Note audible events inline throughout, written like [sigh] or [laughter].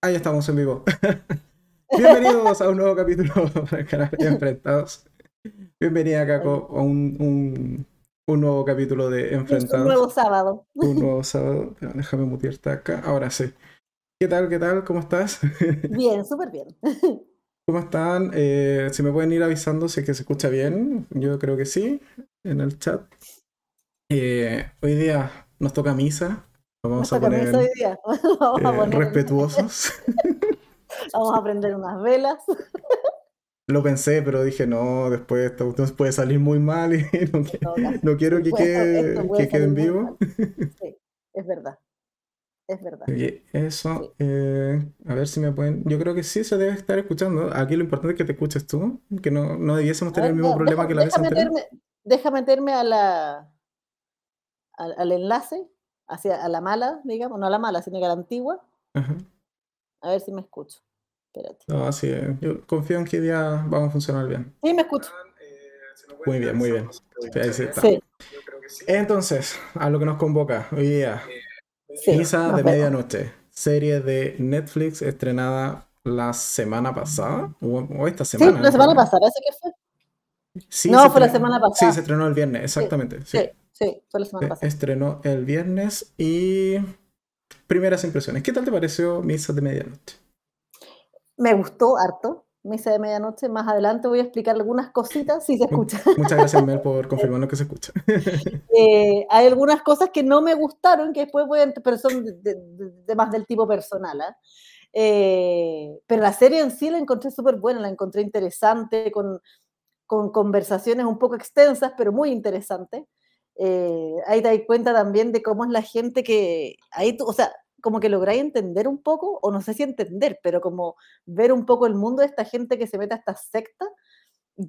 Ahí estamos en vivo. [laughs] Bienvenidos a un nuevo capítulo [laughs] de Canal Enfrentados. Bienvenida, Caco, a un, un, nuevo capítulo de Enfrentados. Un nuevo sábado. Un nuevo [laughs] sábado. Déjame mutearte acá. Ahora sí. ¿Qué tal? ¿Qué tal? ¿Cómo estás? Bien, súper bien. ¿Cómo están? Eh, si me pueden ir avisando si es que se escucha bien. Yo creo que sí, en el chat. Eh, hoy día nos toca misa. [laughs] Vamos a poner eh, respetuosos. [laughs] Vamos a prender unas velas. [laughs] Lo pensé, pero dije, no, después esto, puede salir muy mal y no, quiero que, quede, que quede en vivo. Sí, es verdad. Es verdad. eso, eh, a ver si me pueden. Yo creo que sí se debe estar escuchando. Aquí lo importante es que te escuches tú, que no, no debiésemos tener el mismo problema que la vez anterior. deja meterme a la, al, al enlace hacia a la mala, digamos, no a la mala, sino a la antigua. A ver si me escucho. Espérate. No, así es. Yo confío en que día vamos a funcionar bien. Sí, me escucho. Muy bien, muy bien. Sí. Entonces, a lo que nos convoca hoy día. Misa de Medianoche, serie de Netflix estrenada la semana pasada o, esta semana. Sí, la semana pasada, ¿ese qué fue? No, fue la semana pasada. Sí, se estrenó el viernes, exactamente. sí. Sí, fue la semana e-, pasada. Estrenó el viernes y primeras impresiones. ¿Qué tal te pareció Misa de Medianoche? Me gustó harto. Misa de Medianoche. Más adelante voy a explicar algunas cositas si se escucha. Muchas gracias, Mel, por [laughs] confirmarnos que se escucha. Eh, hay algunas cosas que no me gustaron, que después voy a, pero son de, más del tipo personal. ¿ah? Eh, pero la serie en sí la encontré súper buena, la encontré interesante, con, con conversaciones un poco extensas, pero muy interesantes. Eh, ahí te cuenta también de cómo es la gente que, ahí tú, o sea, como que lográis entender un poco, o no sé si entender, pero como ver un poco el mundo de esta gente que se mete a esta secta,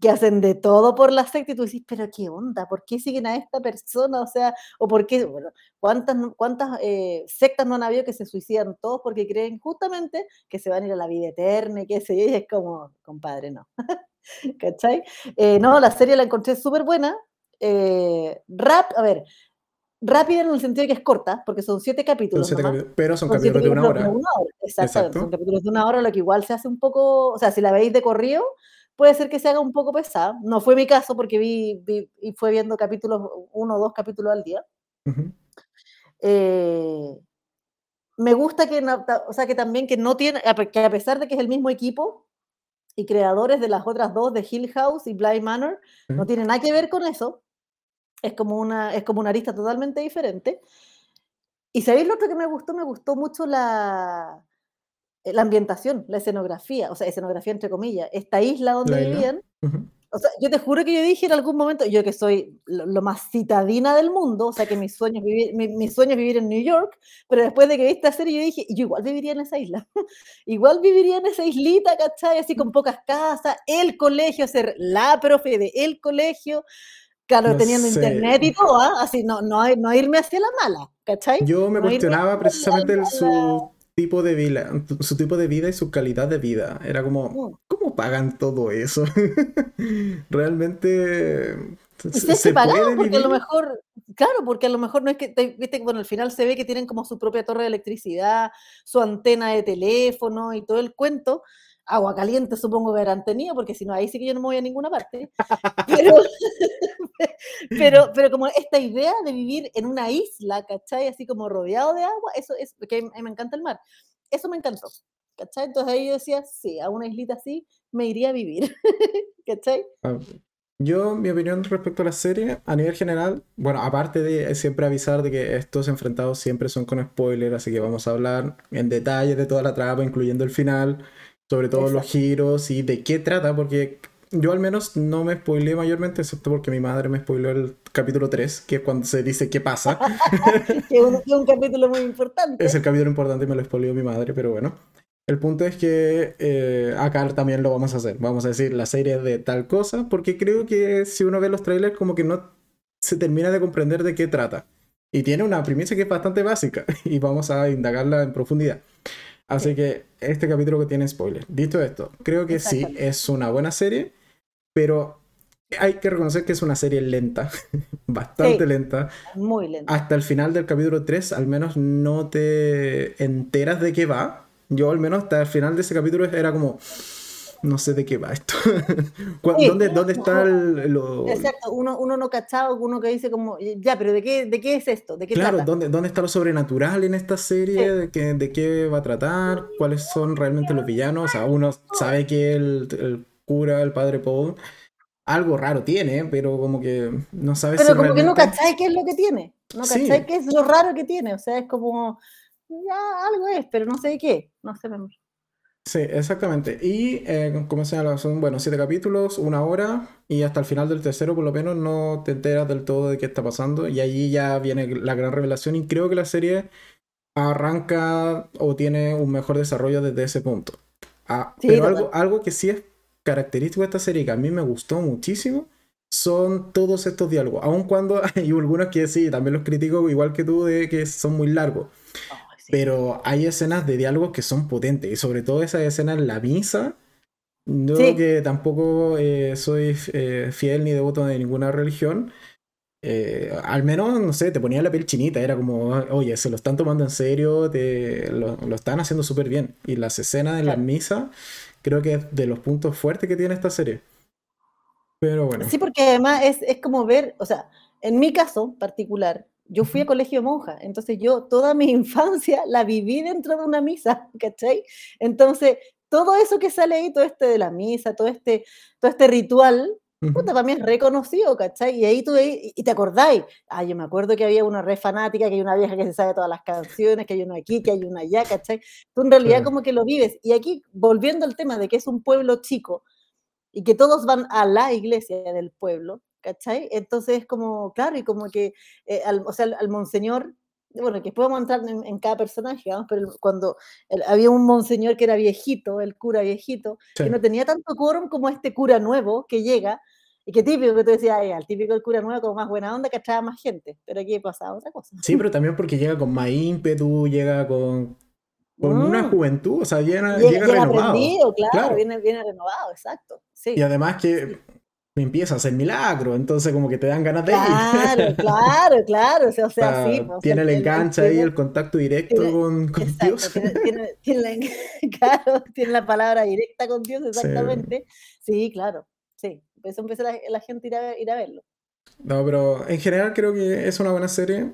que hacen de todo por la secta, y tú dices, pero qué onda, ¿por qué siguen a esta persona? O sea, o por qué, bueno, ¿cuántas, cuántas eh, sectas no han habido que se suicidan todos porque creen justamente que se van a ir a la vida eterna y que se y es como, compadre, no. [laughs] ¿Cachai? Eh, no, la serie la encontré súper buena, eh, rap, a ver, rápida en el sentido de que es corta, porque son siete capítulos. pero son, capítulos de una hora. Exactamente, son capítulos de una hora, lo que igual se hace un poco, o sea, si la veis de corrido, puede ser que se haga un poco pesada. No fue mi caso porque vi, y fue viendo capítulos, uno o dos capítulos al día. Eh, me gusta que, o sea, que también que no tiene, que a pesar de que es el mismo equipo, y creadores de las otras dos, de Hill House y Blind Manor, no tiene nada que ver con eso, es como una, es como una arista totalmente diferente. Y sabéis lo otro que me gustó, me gustó mucho la, la ambientación, la escenografía, o sea, escenografía entre comillas, esta isla donde vivían. O sea, yo te juro que yo dije en algún momento, yo que soy lo, más citadina del mundo, o sea, que mi sueño, es vivir, mi, sueño es vivir en New York, pero después de que vi esta serie, yo dije, yo igual viviría en esa isla. [laughs] igual viviría en esa islita, ¿cachai? Así con pocas casas, el colegio, ser la profe de el colegio, Claro, teniendo internet y todo, ¿ah? así no, no, no irme hacia la mala, ¿cachai? Yo me cuestionaba precisamente su tipo de vida, su tipo de vida y su calidad de vida. Era como. ¿cómo pagan todo eso? [laughs] Realmente se, se puede porque a lo mejor, claro, porque a lo mejor no es que, viste, bueno, al final se ve que tienen como su propia torre de electricidad, su antena de teléfono y todo el cuento, agua caliente supongo que habrán tenido, porque si no, ahí sí que yo no me voy a ninguna parte. Pero, [laughs] pero, como esta idea de vivir en una isla, ¿cachai? Así como rodeado de agua, eso es, porque a mí me encanta el mar. Eso me encantó, ¿cachai? Entonces ahí yo decía, sí, a una islita así me iría a vivir, [laughs] ¿cachai? Ah, yo, mi opinión respecto a la serie, a nivel general, bueno, aparte de siempre avisar de que estos enfrentados siempre son con spoiler, así que vamos a hablar en detalle de toda la trama, incluyendo el final, sobre todo los giros y de qué trata, porque yo al menos no me spoileé mayormente, excepto porque mi madre me spoileó el capítulo 3, que es cuando se dice qué pasa. [laughs] que es un, capítulo muy importante. Es el capítulo importante y me lo spoileó mi madre, pero bueno. El punto es que eh, acá también lo vamos a hacer. Vamos a decir la serie de tal cosa, porque creo que si uno ve los trailers como que no se termina de comprender de qué trata. Y tiene una primicia que es bastante básica [laughs] y vamos a indagarla en profundidad. Así que este capítulo que tiene spoiler. Dicho esto, creo que sí es una buena serie, pero hay que reconocer que es una serie lenta, [laughs] bastante lenta. Muy lenta. Hasta el final del capítulo 3 al menos no te enteras de qué va, yo al menos hasta el final de ese capítulo era como, no sé de qué va esto. [laughs] ¿Dónde, ¿Dónde, está el, lo... Exacto, uno, uno no cachado, uno que dice como, ya, pero ¿de qué, de qué es esto? ¿De qué claro, ¿dónde, ¿dónde está lo sobrenatural en esta serie? ¿De, qué, ¿De qué va a tratar? ¿Cuáles son realmente los villanos? O sea, uno sabe que el, el cura, el padre Paul, algo raro tiene, pero como que no sabe pero como que no cacháis qué es lo que tiene. No cacháis qué es lo raro que tiene. O sea, es como, ya, algo es, pero no sé qué. No sé, Sí, exactamente. Y eh, como se llama, son, bueno, siete capítulos, una hora, y hasta el final del tercero por lo menos no te enteras del todo de qué está pasando, y allí ya viene la gran revelación, y creo que la serie arranca o tiene un mejor desarrollo desde ese punto. Ah, pero algo, algo que sí es característico de esta serie que a mí me gustó muchísimo son todos estos diálogos, aun cuando [laughs] hay algunos que sí, también los critico igual que tú, de que son muy largos. Pero hay escenas de diálogos que son potentes y sobre todo esa escena en la misa. Yo que tampoco eh, soy eh, fiel ni devoto de ninguna religión. Eh, al menos, no sé, te ponía la piel chinita. Era como, oye, se lo están tomando en serio, te, lo, están haciendo súper bien. Y las escenas en la misa creo que es de los puntos fuertes que tiene esta serie. Pero bueno. Sí, porque además es, es como ver, o sea, en mi caso particular, yo fui a colegio monja, entonces yo toda mi [laughs] infancia la viví dentro de una misa, ¿cachai? Entonces, todo eso que sale ahí, todo este de la misa, todo este, todo este ritual, puta, para mí es reconocido, ¿cachai? Y ahí tú y te acordáis, ah, yo me acuerdo que había una re fanática, que hay una vieja que se sabe todas las canciones, que hay una aquí, que hay una allá, ¿cachai? Tú en realidad como que lo vives. Y aquí, volviendo al tema de que es un pueblo chico y que todos van a la iglesia del pueblo, ¿cachai? Entonces es como, claro, y como que, eh, al, o sea, al, monseñor, bueno, que podemos entrar en, cada personaje, digamos, pero cuando había un monseñor que era viejito, el cura viejito, que no tenía tanto quórum como este cura nuevo que llega, y que típico que tú decías, el típico el cura nuevo como más buena onda que atrae más gente, pero aquí pasa otra cosa. Sí, pero también porque llega con más ímpetu, llega con, con una mm. juventud, o sea, llega, llega, renovado. claro, Viene, viene renovado, exacto. Sí. Y además que empieza a hacer milagro, entonces como que te dan ganas de ir. Claro, [laughs] claro, claro, o sea, sí. tiene el enganche ahí, el contacto directo con, Dios. Tiene, la, [laughs] claro, tiene la palabra directa con Dios, exactamente. Sí, claro, sí. Eso empieza la, gente a ir a, ir a verlo. No, pero en general creo que es una buena serie.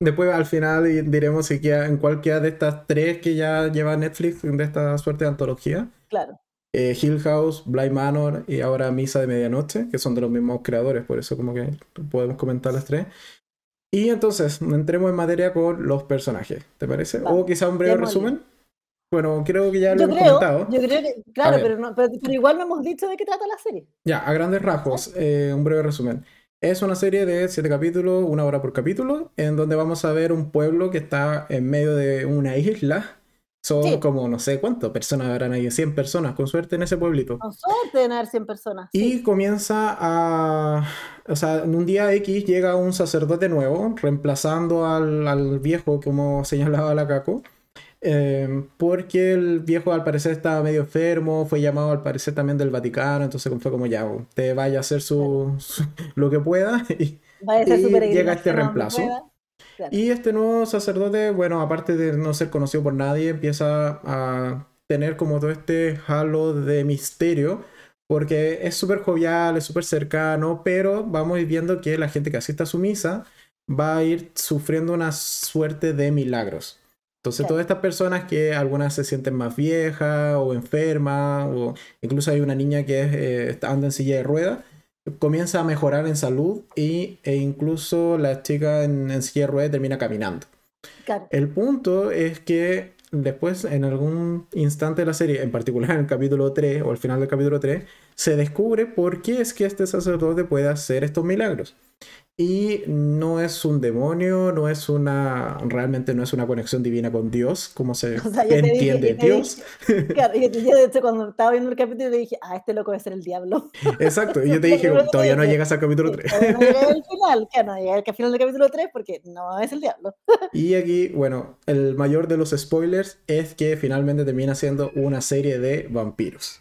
Después al final diremos si queda en cualquiera de estas tres que ya lleva Netflix de esta suerte de antología. Claro eh, Hill House, Blind Manor y ahora Misa de Medianoche, que son de los mismos creadores, por eso como que podemos comentar las tres. Y entonces, entremos en materia con los personajes, ¿te parece? o quizá un breve resumen. Bueno, creo que ya lo hemos comentado. Yo creo que, claro, pero, pero, igual no hemos dicho de qué trata la serie. Ya, a grandes rasgos, eh, un breve resumen. Es una serie de siete capítulos, una hora por capítulo, en donde vamos a ver un pueblo que está en medio de una isla son como, no sé cuánto personas habrán ahí, 100 personas, con suerte en ese pueblito. Con suerte en haber 100 personas. Y comienza a. O sea, en un día X llega un sacerdote nuevo, reemplazando al, viejo, como señalaba la Caco. Em, porque el viejo al parecer estaba medio enfermo, fue llamado al parecer también del Vaticano, entonces fue como ya, te vaya a hacer su, lo que pueda [laughs] y, llega este reemplazo. Y este nuevo sacerdote, bueno, aparte de no ser conocido por nadie, empieza a tener como todo este halo de misterio, porque es súper jovial, es súper cercano, pero vamos viendo que la gente que asiste a su misa va a ir sufriendo una suerte de milagros. Entonces, todas estas personas que algunas se sienten más viejas o enfermas, o incluso hay una niña que es, eh, anda en silla de ruedas, comienza a mejorar en salud y, e incluso la chica en, en silla termina caminando. El punto es que después, en algún instante de la serie, en particular en el capítulo 3 o al final del capítulo 3, se descubre por qué es que este sacerdote puede hacer estos milagros. Y no es un demonio, no es una, realmente no es una conexión divina con Dios, como se [laughs] entiende Dios. claro, yo, yo, cuando estaba viendo el capítulo le dije, ah, este loco debe ser el diablo. [laughs] Exacto, y yo [laughs] te dije, todavía no llegas al capítulo 3. no llegué al final, claro, no llegué al final del capítulo 3 porque no es el diablo. y aquí, bueno, el mayor de los spoilers es que finalmente termina siendo una serie de vampiros.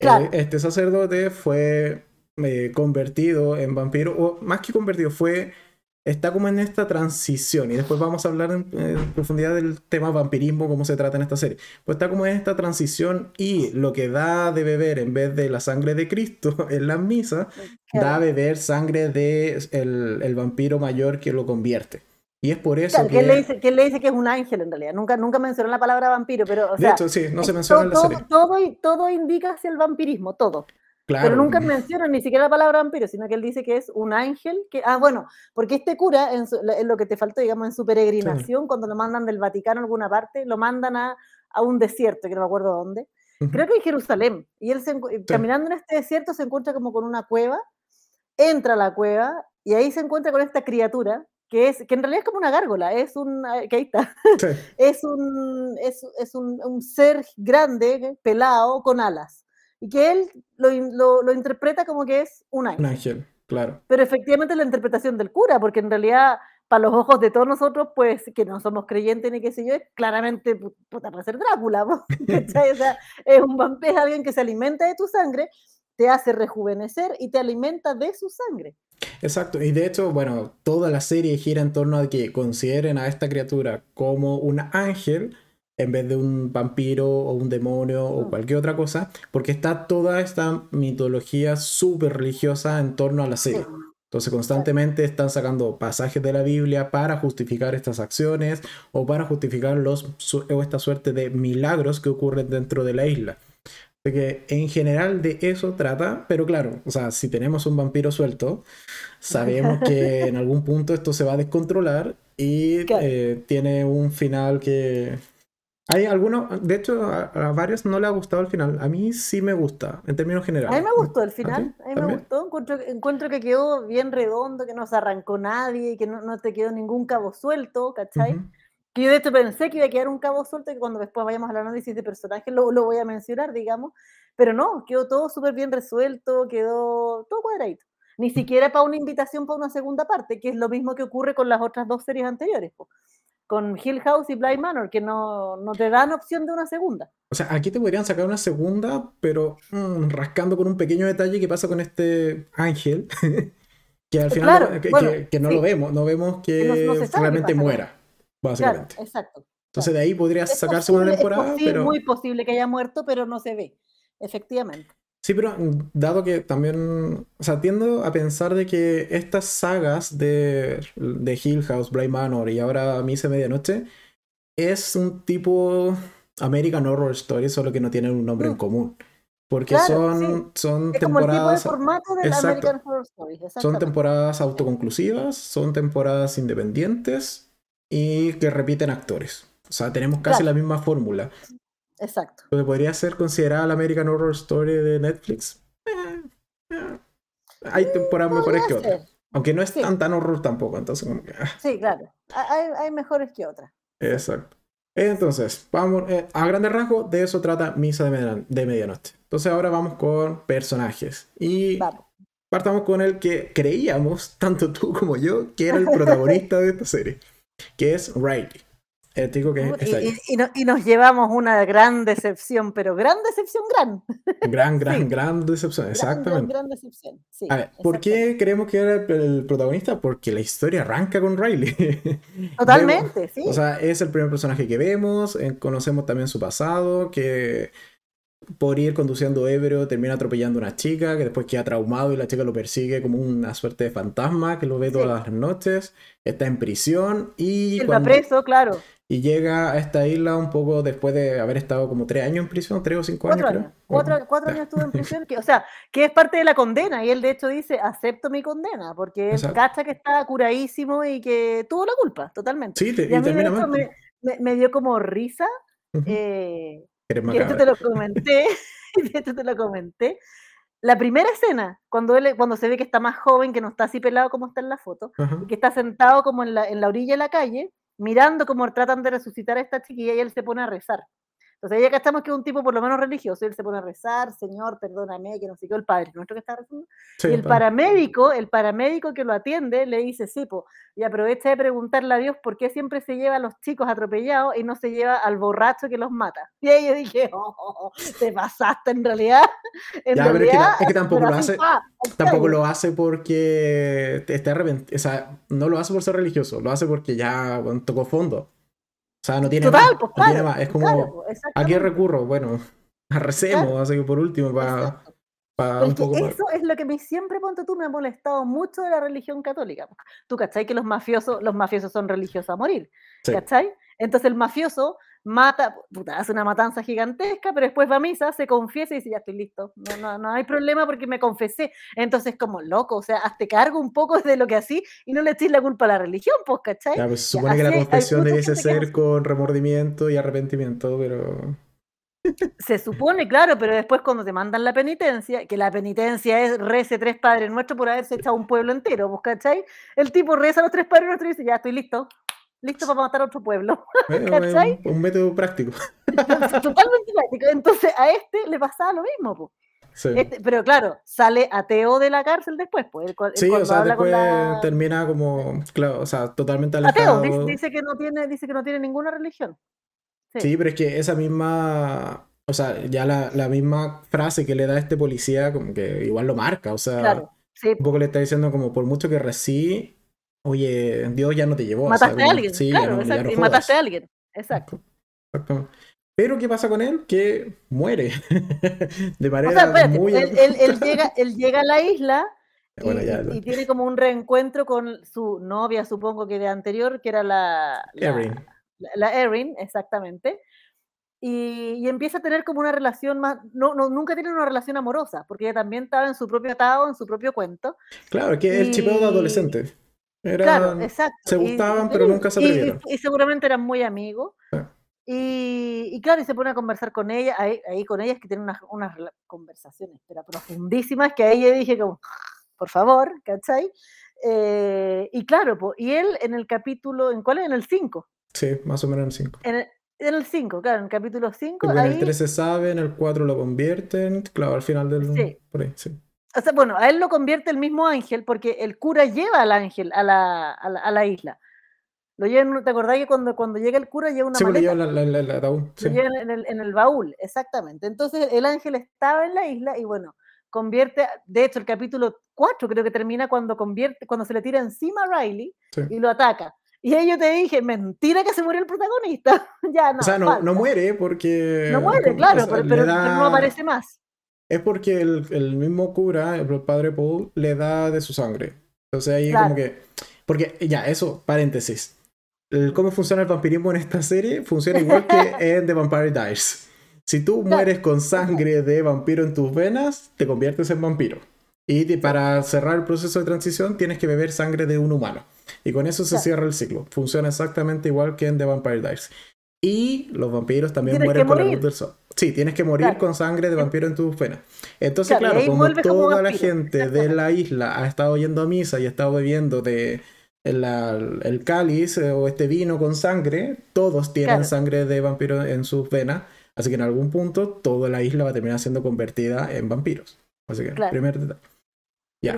Claro. Eh, este sacerdote fue eh, convertido en vampiro, o más que convertido, fue está como en esta transición, y después vamos a hablar en, profundidad del tema vampirismo, cómo se trata en esta serie. Pues está como en esta transición y lo que da de beber en vez de la sangre de Cristo [laughs] en la misa, da a beber sangre de el, vampiro mayor que lo convierte. Y es por eso que... él le, dice, que le dice que es un ángel en realidad. Nunca, nunca mencionó la palabra vampiro, pero... de hecho, sí, no se menciona en la serie. Todo, todo indica hacia el vampirismo, todo. Pero nunca menciona ni siquiera la palabra vampiro, sino que él dice que es un ángel que, ah, bueno, porque este cura, en, lo que te faltó, digamos, en su peregrinación, cuando lo mandan del Vaticano a alguna parte, lo mandan a, a un desierto, que no me acuerdo dónde, creo que en Jerusalén, y él caminando en este desierto se encuentra como con una cueva, entra a la cueva, y ahí se encuentra con esta criatura, que es que en realidad es como una gárgola, es un, que ahí está, [laughs] es, un, es, es un, un ser grande, pelado, con alas y que él lo, lo, interpreta como que es un ángel. Un ángel, claro. Pero efectivamente la interpretación del cura, porque en realidad, para los ojos de todos nosotros, pues que no somos creyentes ni qué sé yo, es claramente puta, para ser Drácula. [laughs] o sea, es un vampiro, es alguien que se alimenta de tu sangre, te hace rejuvenecer y te alimenta de su sangre. Exacto, y de hecho, bueno, toda la serie gira en torno a que consideren a esta criatura como un ángel en vez de un vampiro o un demonio o cualquier otra cosa, porque está toda esta mitología súper religiosa en torno a la serie. Entonces constantemente están sacando pasajes de la Biblia para justificar estas acciones o para justificar los, o esta suerte de milagros que ocurren dentro de la isla. Porque en general de eso trata, pero claro, o sea, si tenemos un vampiro suelto, sabemos que [laughs] en algún punto esto se va a descontrolar y eh, tiene un final que, hay algunos, de hecho, a, varios no le ha gustado el final. A mí sí me gusta, en términos generales. A mí me gustó el final, a, mí me gustó. Encuentro, encuentro, que quedó bien redondo, que no se arrancó nadie, que no, no te quedó ningún cabo suelto, ¿cachai? Que yo de hecho pensé que iba a quedar un cabo suelto, que cuando después vayamos al análisis de personajes lo, lo voy a mencionar, digamos. Pero no, quedó todo súper bien resuelto, quedó todo cuadradito. Ni siquiera para una invitación para una segunda parte, que es lo mismo que ocurre con las otras dos series anteriores con Hill House y Blind Manor, que no, no, te dan opción de una segunda. O sea, aquí te podrían sacar una segunda, pero mm, rascando con un pequeño detalle que pasa con este ángel, [laughs] que al final que, no lo vemos, no vemos que, realmente muera, básicamente. exacto. Entonces de ahí podría sacarse una temporada, es pero... muy posible que haya muerto, pero no se ve, efectivamente. Sí, pero dado que también, o sea, tiendo a pensar de que estas sagas de, de Hill House, Bright Manor y ahora Misa Medianoche es un tipo American Horror Story, solo que no tienen un nombre en mm. común. Porque son, son temporadas. Son temporadas autoconclusivas, son temporadas independientes y que repiten actores. O sea, tenemos casi la misma fórmula. Exacto. podría ser considerada la American Horror Story de Netflix. Eh, eh. Hay temporadas mejores que otras. Aunque no es tan tan horror tampoco, entonces ah. Sí, claro. Hay, mejores que otras. Exacto. Entonces, vamos, eh, a grandes rasgos, de eso trata Misa de, de, Medianoche. Entonces ahora vamos con personajes. Y partamos con el que creíamos, tanto tú como yo, que era el [laughs] protagonista de esta serie, que es Riley y, nos llevamos una gran decepción, pero gran decepción, gran. Gran, gran, gran decepción, exactamente. Gran, decepción, A ver, ¿por qué creemos que era el, protagonista? Porque la historia arranca con Riley. [laughs] Totalmente, sí. O sea, es el primer personaje que vemos, eh, conocemos también su pasado, que por ir conduciendo ebrio termina atropellando a una chica, que después queda traumado y la chica lo persigue como una suerte de fantasma que lo ve todas las noches, está en prisión y... Está preso, claro y llega a esta isla un poco después de haber estado como tres años en prisión, tres o cinco años. Creo. Cuatro, cuatro años. estuvo en prisión, que, o sea, que es parte de la condena, y él de hecho dice, acepto mi condena, porque él cacha que está curadísimo y que tuvo la culpa, totalmente. Sí, y, a mí me, me, dio como risa, eh, que esto te lo comenté, [laughs] esto te lo comenté, la primera escena, cuando, él, cuando se ve que está más joven, que no está así pelado como está en la foto, y que está sentado como en la, en la orilla de la calle, mirando cómo tratan de resucitar a esta chiquilla y él se pone a rezar. Entonces ya que es un tipo por lo menos religioso, él se pone a rezar, Señor, perdóname, que no sé qué, el padre nuestro que está rezando. y el paramédico, el paramédico que lo atiende, le dice, sí, y aprovecha de preguntarle a Dios por qué siempre se lleva a los chicos atropellados y no se lleva al borracho que los mata. [laughs] Y ahí yo dije, oh, te pasaste en realidad. [laughs] En ya, realidad, es que, tampoco lo hace, tampoco lo hace porque está arrepentido, o sea, no lo hace por ser religioso, lo hace porque ya tocó fondo. O sea, no tiene, más, pues, Es como, pues, ¿a qué recurro? Bueno, [laughs] recemos, así que por último, para... un poco eso es lo que me siempre, ponte tú, me ha molestado mucho de la religión católica. Tú, ¿cachai? Que los mafiosos, los mafiosos son religiosos a morir. ¿Cachai? Entonces el mafioso mata, puta, hace una matanza gigantesca, pero después va a misa, se confiesa y dice, ya estoy listo, no, no, no hay problema porque me confesé. Entonces, como loco, o sea, hazte cargo un poco de lo que así y no le eches la culpa a la religión, pues, ¿cachai? Ya, pues se supone que la confesión debiese ser con remordimiento y arrepentimiento, pero... Se supone, claro, pero después cuando te mandan la penitencia, que la penitencia es rece tres padres nuestros por haberse echado un pueblo entero, ¿vos cachai? El tipo reza a los tres padres nuestros y dice, ya estoy listo, listo para matar a otro pueblo. [laughs] ¿Cachai? Un, método práctico. [laughs] Totalmente práctico. Entonces a este le pasaba lo mismo. Este, pero claro, sale ateo de la cárcel después. Pues, sí, o sea, después termina como, claro, o sea, totalmente alejado. Ateo, dice, que no tiene, dice que no tiene ninguna religión. Sí. pero es que esa misma, o sea, ya la, la, misma frase que le da este policía, como que igual lo marca, o sea, claro, un poco le está diciendo como por mucho que reci oye, Dios ya no te llevó. Mataste a alguien, sí, claro, y mataste a alguien, exacto. Exactamente. Pero ¿qué pasa con él? Que muere. [laughs] de manera o muy... él, él, llega, él llega a la isla [laughs] y, tiene como un reencuentro con su novia, supongo que de anterior, que era la... Erin. La, Erin, exactamente. Y, y, empieza a tener como una relación más, no, no, nunca tiene una relación amorosa, porque ella también estaba en su propio atado, en su propio cuento. Claro, que es el chipeo de adolescente claro, exacto. Se gustaban, pero nunca se atrevieron. Y, seguramente eran muy amigos. Y, claro, y se pone a conversar con ella, ahí, con ellas que tienen unas, unas, conversaciones, pero profundísimas, que ahí yo dije como, por favor, ¿cachai? Eh, y claro, y él en el capítulo, ¿en cuál es? En el 5. Sí, más o menos en el 5. En el 5, claro, en el capítulo 5. En el 3 se sabe, en el 4 lo convierten, claro, al final del... Sí. Por ahí, sí o sea, bueno, a él lo convierte el mismo ángel porque el cura lleva al ángel a la, a la, isla. Lo lleva, ¿Te acordás que cuando, cuando llega el cura lleva una sí, pues, maleta? Lo lleva la, ataúd. Lo lleva en el, en el baúl, exactamente. Entonces el ángel estaba en la isla y bueno, convierte, de hecho el capítulo 4 creo que termina cuando convierte, cuando se le tira encima a Riley y lo ataca. Y ahí yo te dije, mentira que se murió el protagonista. [laughs] ya no. O sea, no, no muere porque. No muere, claro, pero, no aparece más es porque el, mismo cura, el padre Paul, le da de su sangre. Entonces ahí como que... Porque ya, eso, paréntesis. cómo funciona el vampirismo en esta serie funciona igual que [laughs] en The Vampire Diaries. Si tú mueres con sangre de vampiro en tus venas, te conviertes en vampiro. Y para cerrar el proceso de transición tienes que beber sangre de un humano. Y con eso se cierra el ciclo. Funciona exactamente igual que en The Vampire Diaries. Y los vampiros también mueren con la luz del sol. Sí, tienes que morir con sangre de vampiro en tus venas. Entonces, claro, como toda la gente de la isla ha estado yendo a misa y ha estado bebiendo de el, cáliz eh, o este vino con sangre, todos tienen sangre de vampiro en sus venas. Así que en algún punto toda la isla va a terminar siendo convertida en vampiros. Así que, primer detalle. Ya.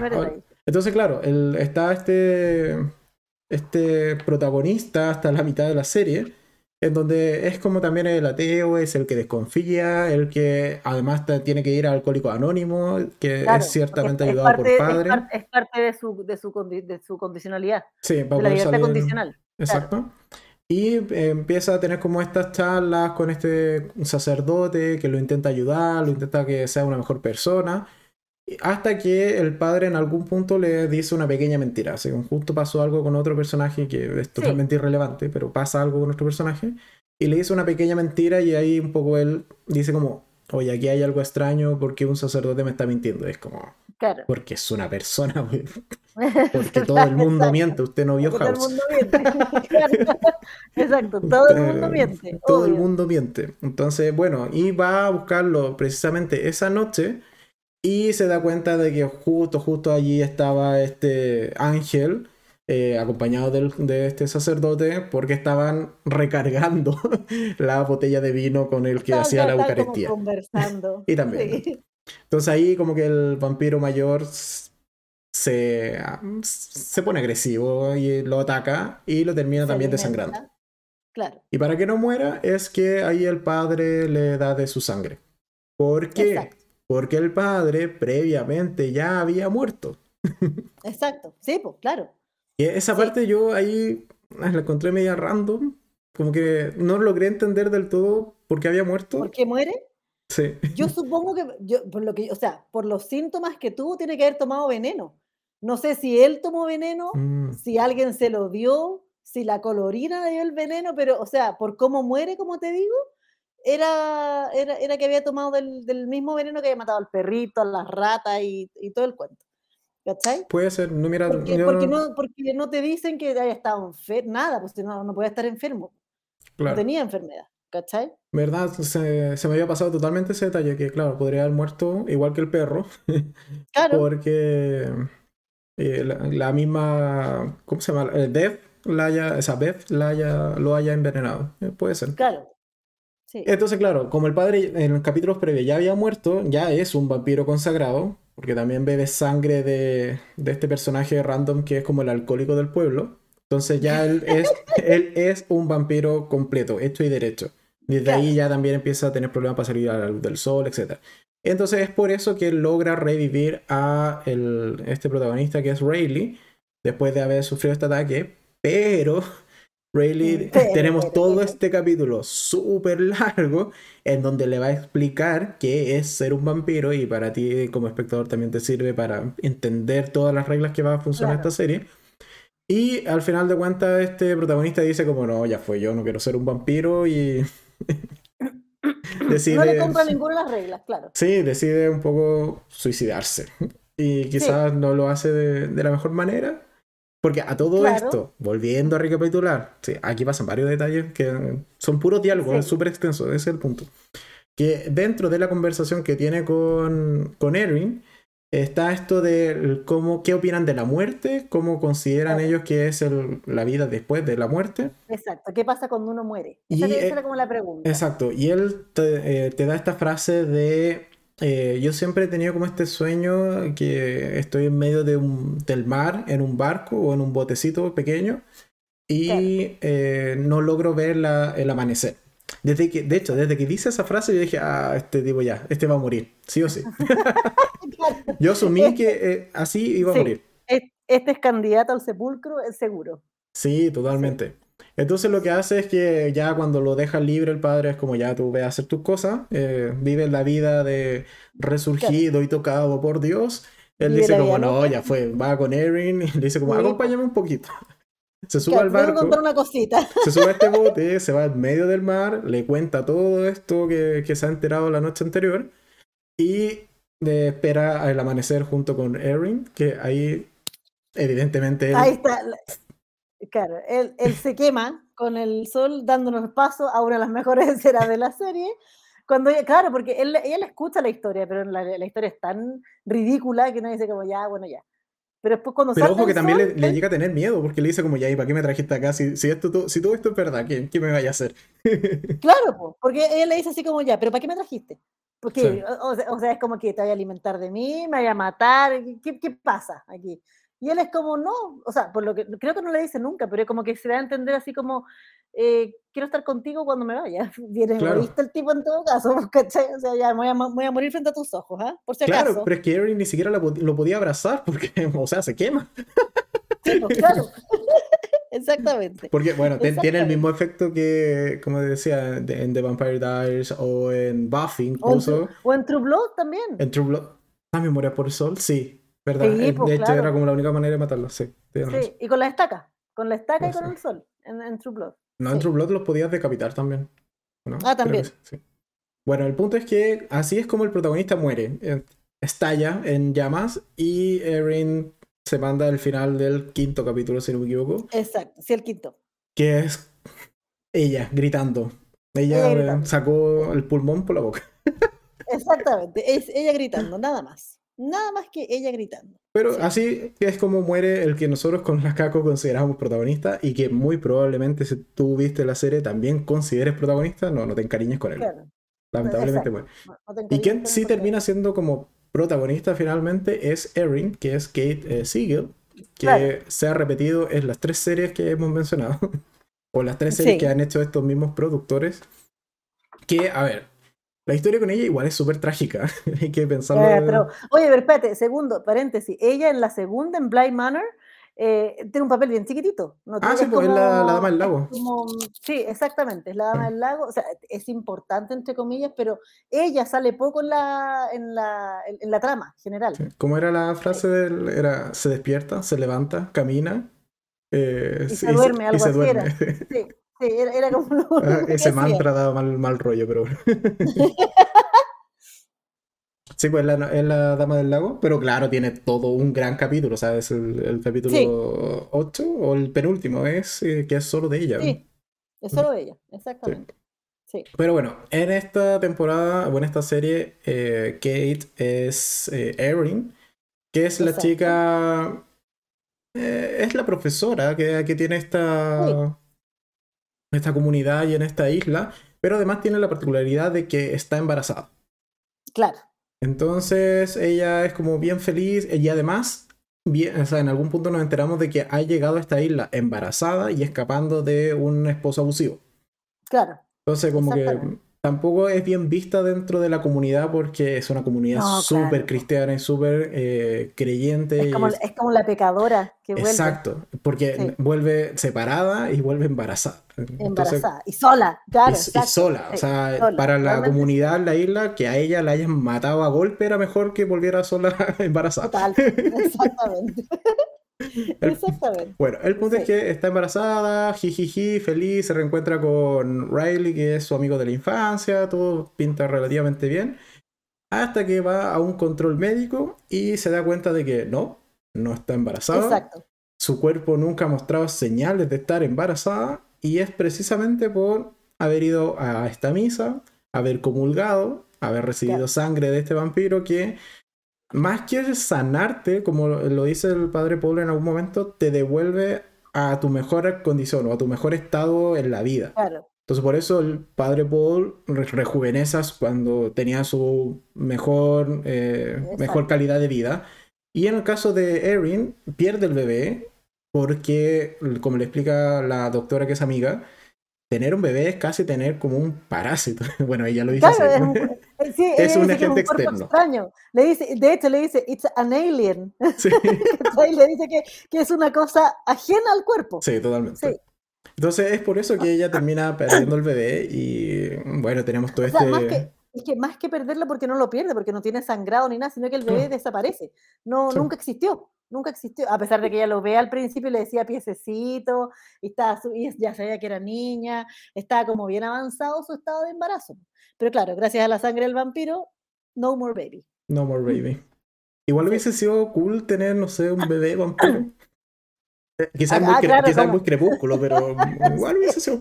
entonces, claro, el, está este, este protagonista hasta la mitad de la serie en donde es como también el ateo, es el que desconfía, el que además tiene que ir a Alcohólico Anónimo, que es ciertamente ayudado por padre. Es, parte de su, de su, de su condicionalidad. Sí, de la libertad condicional. Exacto. Y eh, empieza a tener como estas charlas con este sacerdote que lo intenta ayudar, lo intenta que sea una mejor persona. Hasta que el padre en algún punto le dice una pequeña mentira. Así justo pasó algo con otro personaje que es totalmente irrelevante, pero pasa algo con otro personaje. Y le dice una pequeña mentira y ahí un poco él dice como, oye, aquí hay algo extraño porque un sacerdote me está mintiendo. Es como, claro. porque es una persona, [laughs] porque todo el mundo miente. Usted no vio House. Todo el mundo miente. [laughs] Exacto, todo el mundo miente. Todo el mundo miente. Entonces, bueno, y va a buscarlo precisamente esa noche y se da cuenta de que justo, justo allí estaba este ángel eh, acompañado del- de este sacerdote, porque estaban recargando [laughs] la botella de vino con el que hacía la como Eucaristía. conversando. [laughs] Y también. Sí. Entonces ahí como que el vampiro mayor se, se pone agresivo y lo ataca y lo termina Se también alimenta. desangrando. Claro, Y para que no muera es que ahí el padre le da de su sangre. ¿Por qué? Exacto. Porque el padre previamente ya había muerto. exacto. Sí, pues, claro. Y esa Sí. parte yo ahí ah, la encontré media random. Como que no logré entender del todo por qué había muerto. ¿Por qué muere? Sí. Yo [laughs] supongo que, yo, por lo que, o sea, por los síntomas que tuvo, tiene que haber tomado veneno. No sé si él tomó veneno, Mm, si alguien se lo dio, si la colorina dio el veneno, pero, o sea, por cómo muere, como te digo, era, era, era que había tomado del, del mismo veneno que había matado al perrito, a las ratas y, y todo el cuento. ¿Cachai? puede ser. No, mira, Porque, yo porque, no- no, porque no te dicen que haya estado enfermo, nada, pues no, no puede estar enfermo, no claro. tenía enfermedad, ¿cachai? ¿Verdad? Se, se me había pasado totalmente ese detalle, que claro, podría haber muerto igual que el perro, [laughs] Claro, porque eh, la, la misma, ¿cómo se llama? El Dev, la haya, esa Beth la haya, lo haya envenenado. Eh, puede ser. claro. Sí, Entonces, claro, como el padre en los capítulos previos ya había muerto, ya es un vampiro consagrado, porque también bebe sangre de, de este personaje random que es como el alcohólico del pueblo. Entonces ya él es, [laughs] él es un vampiro completo, hecho y derecho. Desde ahí ya también empieza a tener problemas para salir a la luz del sol, etc. Entonces es por eso que él logra revivir a el- este protagonista que es Rayleigh, después de haber sufrido este ataque, pero Rayleigh, Pero, tenemos pero, todo pero. este capítulo súper largo en donde le va a explicar qué es ser un vampiro y para ti como espectador también te sirve para entender todas las reglas que va a funcionar Claro. esta serie. Y al final de cuentas este protagonista dice como no, ya fue, yo no quiero ser un vampiro y decide... [coughs] no le compra ninguna de las reglas, claro. Sí, decide un poco suicidarse. Y quizás no lo hace de, de la mejor manera. Porque a todo Claro. esto, volviendo a recapitular, sí, aquí pasan varios detalles que son puros diálogos, Sí. es súper extenso, ese es el punto. Que dentro de la conversación que tiene con, con Erin, está esto de cómo, qué opinan de la muerte, cómo consideran Claro. ellos que es el- la vida después de la muerte. Exacto. ¿Qué pasa cuando uno muere? Y, Esa, esa eh, era como la pregunta. Exacto, y él te, eh, te da esta frase de, eh, yo siempre he tenido como este sueño que estoy en medio de un, del mar, en un barco o en un botecito pequeño, y eh, no logro ver la- el amanecer. Desde que, de hecho, desde que dice esa frase, yo dije, ah, este tipo ya, este va a morir, sí o sí. [laughs] Yo asumí que eh, así iba a Sí. morir. Es- Este es candidato al sepulcro, es seguro. Sí, totalmente. Entonces lo que hace es que ya cuando lo deja libre el padre es como ya tú ve a hacer tus cosas, eh, vive la vida de resurgido y tocado por Dios. Él dice como no, ya fue, va con Erin y [laughs] le dice como acompáñame un poquito. [laughs] Se sube Claro, al que barco, contar una cosita. se sube a este [laughs] bote, se va en medio del mar, le cuenta todo esto que, que se ha enterado la noche anterior y eh, espera el amanecer junto con Erin, que ahí evidentemente él- Ahí está. La- Claro, él, él se quema con el sol dándonos paso a una de las mejores [laughs] escenas de la serie. Cuando claro, porque él, le escucha la historia, pero la, la historia es tan ridícula que uno dice como ya, bueno, ya. Pero después cuando Pero ojo que también sol, le, le él- llega a tener miedo, porque le dice como, ya, ¿y para qué me trajiste acá? Si, si, esto, to- si todo esto es verdad, ¿qué, qué me vaya a hacer? [laughs] Claro, po, porque ella le dice así como ya, pero ¿para qué me trajiste? Porque, Sí. o, o sea, es como que te voy a alimentar de mí, me voy a matar, ¿qué, qué pasa aquí? Y él es como, no, o sea, por lo que creo que no le dice nunca, pero es como que se da a entender así como, eh, quiero estar contigo cuando me vaya. [laughs] Viene Claro. el tipo en todo caso, [laughs] ¿cachai? O sea, ya me voy a, voy a morir frente a tus ojos, ¿ah? Por si Claro, acaso. pero es que Erin ni siquiera la po- lo podía abrazar, porque, [laughs] o sea, se quema. Sí, pues, claro. Exactamente. Porque, bueno, te- tiene el Exactamente. mismo efecto que, como decía, de- en The Vampire Diaries o en Buffy O en, incluso. O en True Blood también. En True Blood. ¿Ah, me moría por el sol? Sí, ¿verdad? Sí, Eh, pues, de hecho, claro. era como la única manera de matarlo, sí. razón. Y con la estaca, con la estaca y con el sol, en, en True Blood. No, en Sí. True Blood los podías decapitar también. Ah, también. que. Bueno, el punto es que así es como el protagonista muere. Eh, Estalla en llamas y Erin se manda el final del quinto capítulo, si no me equivoco, Exacto, sí, el quinto. que es ella gritando. Ella Ella eh, gritando. sacó el pulmón por la boca. [laughs] Exactamente, es ella gritando, nada más. Nada más que ella gritando. Pero así es como muere el que nosotros con la Caco consideramos protagonista y que muy probablemente si tú viste la serie también consideres protagonista, no, no te encariñes con él. Lamentablemente muere. y quien sí termina siendo como protagonista finalmente es Erin, que es Kate eh, Siegel, que se ha repetido en las tres series que hemos mencionado, [laughs] o las tres series que han hecho estos mismos productores. Que, a ver, la historia con ella igual es súper trágica. [laughs] Hay que pensarlo. Eh, pero, oye, pero espérate, segundo, paréntesis. Ella en la segunda, en Blind Manor, eh, tiene un papel bien chiquitito. ah, sí, pues es la, Dama del Lago. sí, exactamente, es la Dama del Lago. O sea, es importante, entre comillas, pero ella sale poco en la, en la, en la trama general. ¿Cómo era la frase del. Era, se despierta, se levanta, camina. Eh, y se duerme, algo así Era. [laughs] Sí. Sí, era, como ah, ese mantra daba mal, mal rollo, pero bueno. [laughs] Sí, pues la, es la Dama del Lago, pero claro, tiene todo un gran capítulo, ¿sabes? El, el capítulo 8 o el penúltimo es eh, que es solo de ella. Sí, es solo de ella, exactamente. Sí. Pero bueno, en esta temporada, o en esta serie, eh, Kate es eh, Erin, que es la chica. es la profesora que, que tiene esta esta comunidad y en esta isla, pero además tiene la particularidad de que está embarazada. Claro. Entonces ella es como bien feliz y además, bien, o sea, en algún punto nos enteramos de que ha llegado a esta isla embarazada y escapando de un esposo abusivo. Claro. Entonces como que tampoco es bien vista dentro de la comunidad porque es una comunidad súper cristiana y súper eh, creyente. Es como, es como, la pecadora que vuelve. Exacto, porque vuelve separada y vuelve embarazada. Embarazada y sola, claro. Y, sola, o sea, para la comunidad en la isla, que a ella la hayan matado a golpe era mejor que volviera sola [laughs] embarazada. Total, exactamente. [laughs] [laughs] Exactamente. Bueno, el punto es que está embarazada, jijiji, feliz, se reencuentra con Riley, que es su amigo de la infancia, todo pinta relativamente bien, hasta que va a un control médico y se da cuenta de que no, no está embarazada. Exacto. Su cuerpo nunca ha mostrado señales de estar embarazada y es precisamente por haber ido a esta misa, haber comulgado, haber recibido sangre de este vampiro que más que sanarte, como lo dice el padre Paul en algún momento, te devuelve a tu mejor condición o a tu mejor estado en la vida. Claro. Entonces por eso el padre Paul rejuvenezas cuando tenía su mejor, eh, mejor calidad de vida. Y en el caso de Erin, pierde el bebé porque, como le explica la doctora que es amiga, tener un bebé es casi tener como un parásito. [laughs] Bueno, ella lo dice así. Es, un agente externo. Extraño. Le dice, de hecho, le dice, it's an alien. [laughs] Sí. [laughs] le dice que, que, es una cosa ajena al cuerpo. Sí, totalmente. Entonces es por eso que ella [laughs] termina perdiendo el bebé y bueno, tenemos todo este... Más que, es que más que perderlo porque no lo pierde, porque no tiene sangrado ni nada, sino que el bebé desaparece. No, Nunca existió nunca existió, a pesar de que ella lo ve al principio y le decía piececito, y, estaba, y ya sabía que era niña, estaba como bien avanzado su estado de embarazo. Pero claro, gracias a la sangre del vampiro, no more baby. No more [laughs] baby. Igual hubiese sido cool tener, no sé, un bebé vampiro. [clears throat] Quizás muy, ah, muy, crepúsculo, pero [laughs] [laughs] igual hubiese sido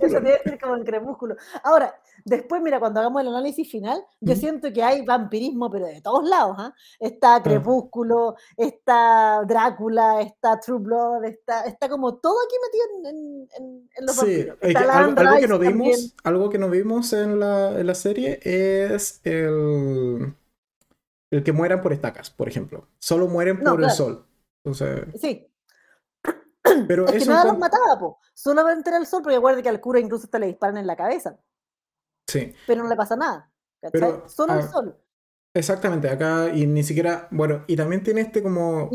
como en crepúsculo. Ahora, después, mira, cuando hagamos el análisis final, yo siento que hay vampirismo, pero de todos lados. ¿ah? Está ah. Crepúsculo, está Drácula, está True Blood, está, está como todo aquí metido en, en, los sí, algo, que no vimos, algo que no vimos en la, en la serie es el, el que mueran por estacas, por ejemplo. Solo mueren por el sol. Entonces... Sí, pero es que nada los mataba, po. solamente era el sol, porque acuérdate que al cura incluso hasta le disparan en la cabeza. Sí. Pero no le pasa nada. Pero, Solo el ah, sol. Exactamente, acá y ni siquiera, bueno, y también tiene este como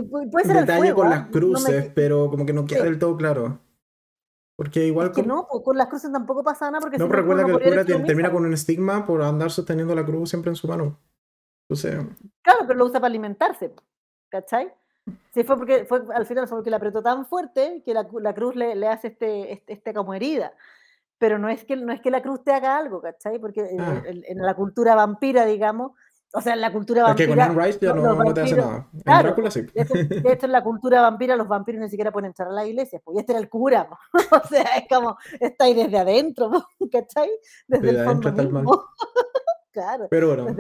detalle con ¿ah? las cruces, pero como que no queda del todo claro. Porque igual que no, pues, con las cruces tampoco pasa nada porque no, pero recuerda que el cura termina con un estigma por andar sosteniendo la cruz siempre en su mano. Entonces... Claro, pero lo usa para alimentarse, ¿cachai? Sí, fue porque fue, al final fue porque la apretó tan fuerte que la, la cruz le, le hace este, este, este, como herida. Pero no es, que, no es que la cruz te haga algo, ¿cachai? Porque en, ah. la cultura vampira, digamos, o sea, en la cultura vampira. Es que con Anne Rice ya no, te hace nada. En claro, Drácula sí. De hecho, en la cultura vampira los vampiros ni siquiera pueden entrar a la iglesia, pues este era el cura. [laughs] o sea, es como, está ahí desde adentro, [laughs] ¿cachai? Desde, el fondo mismo. [laughs] claro. Pero bueno,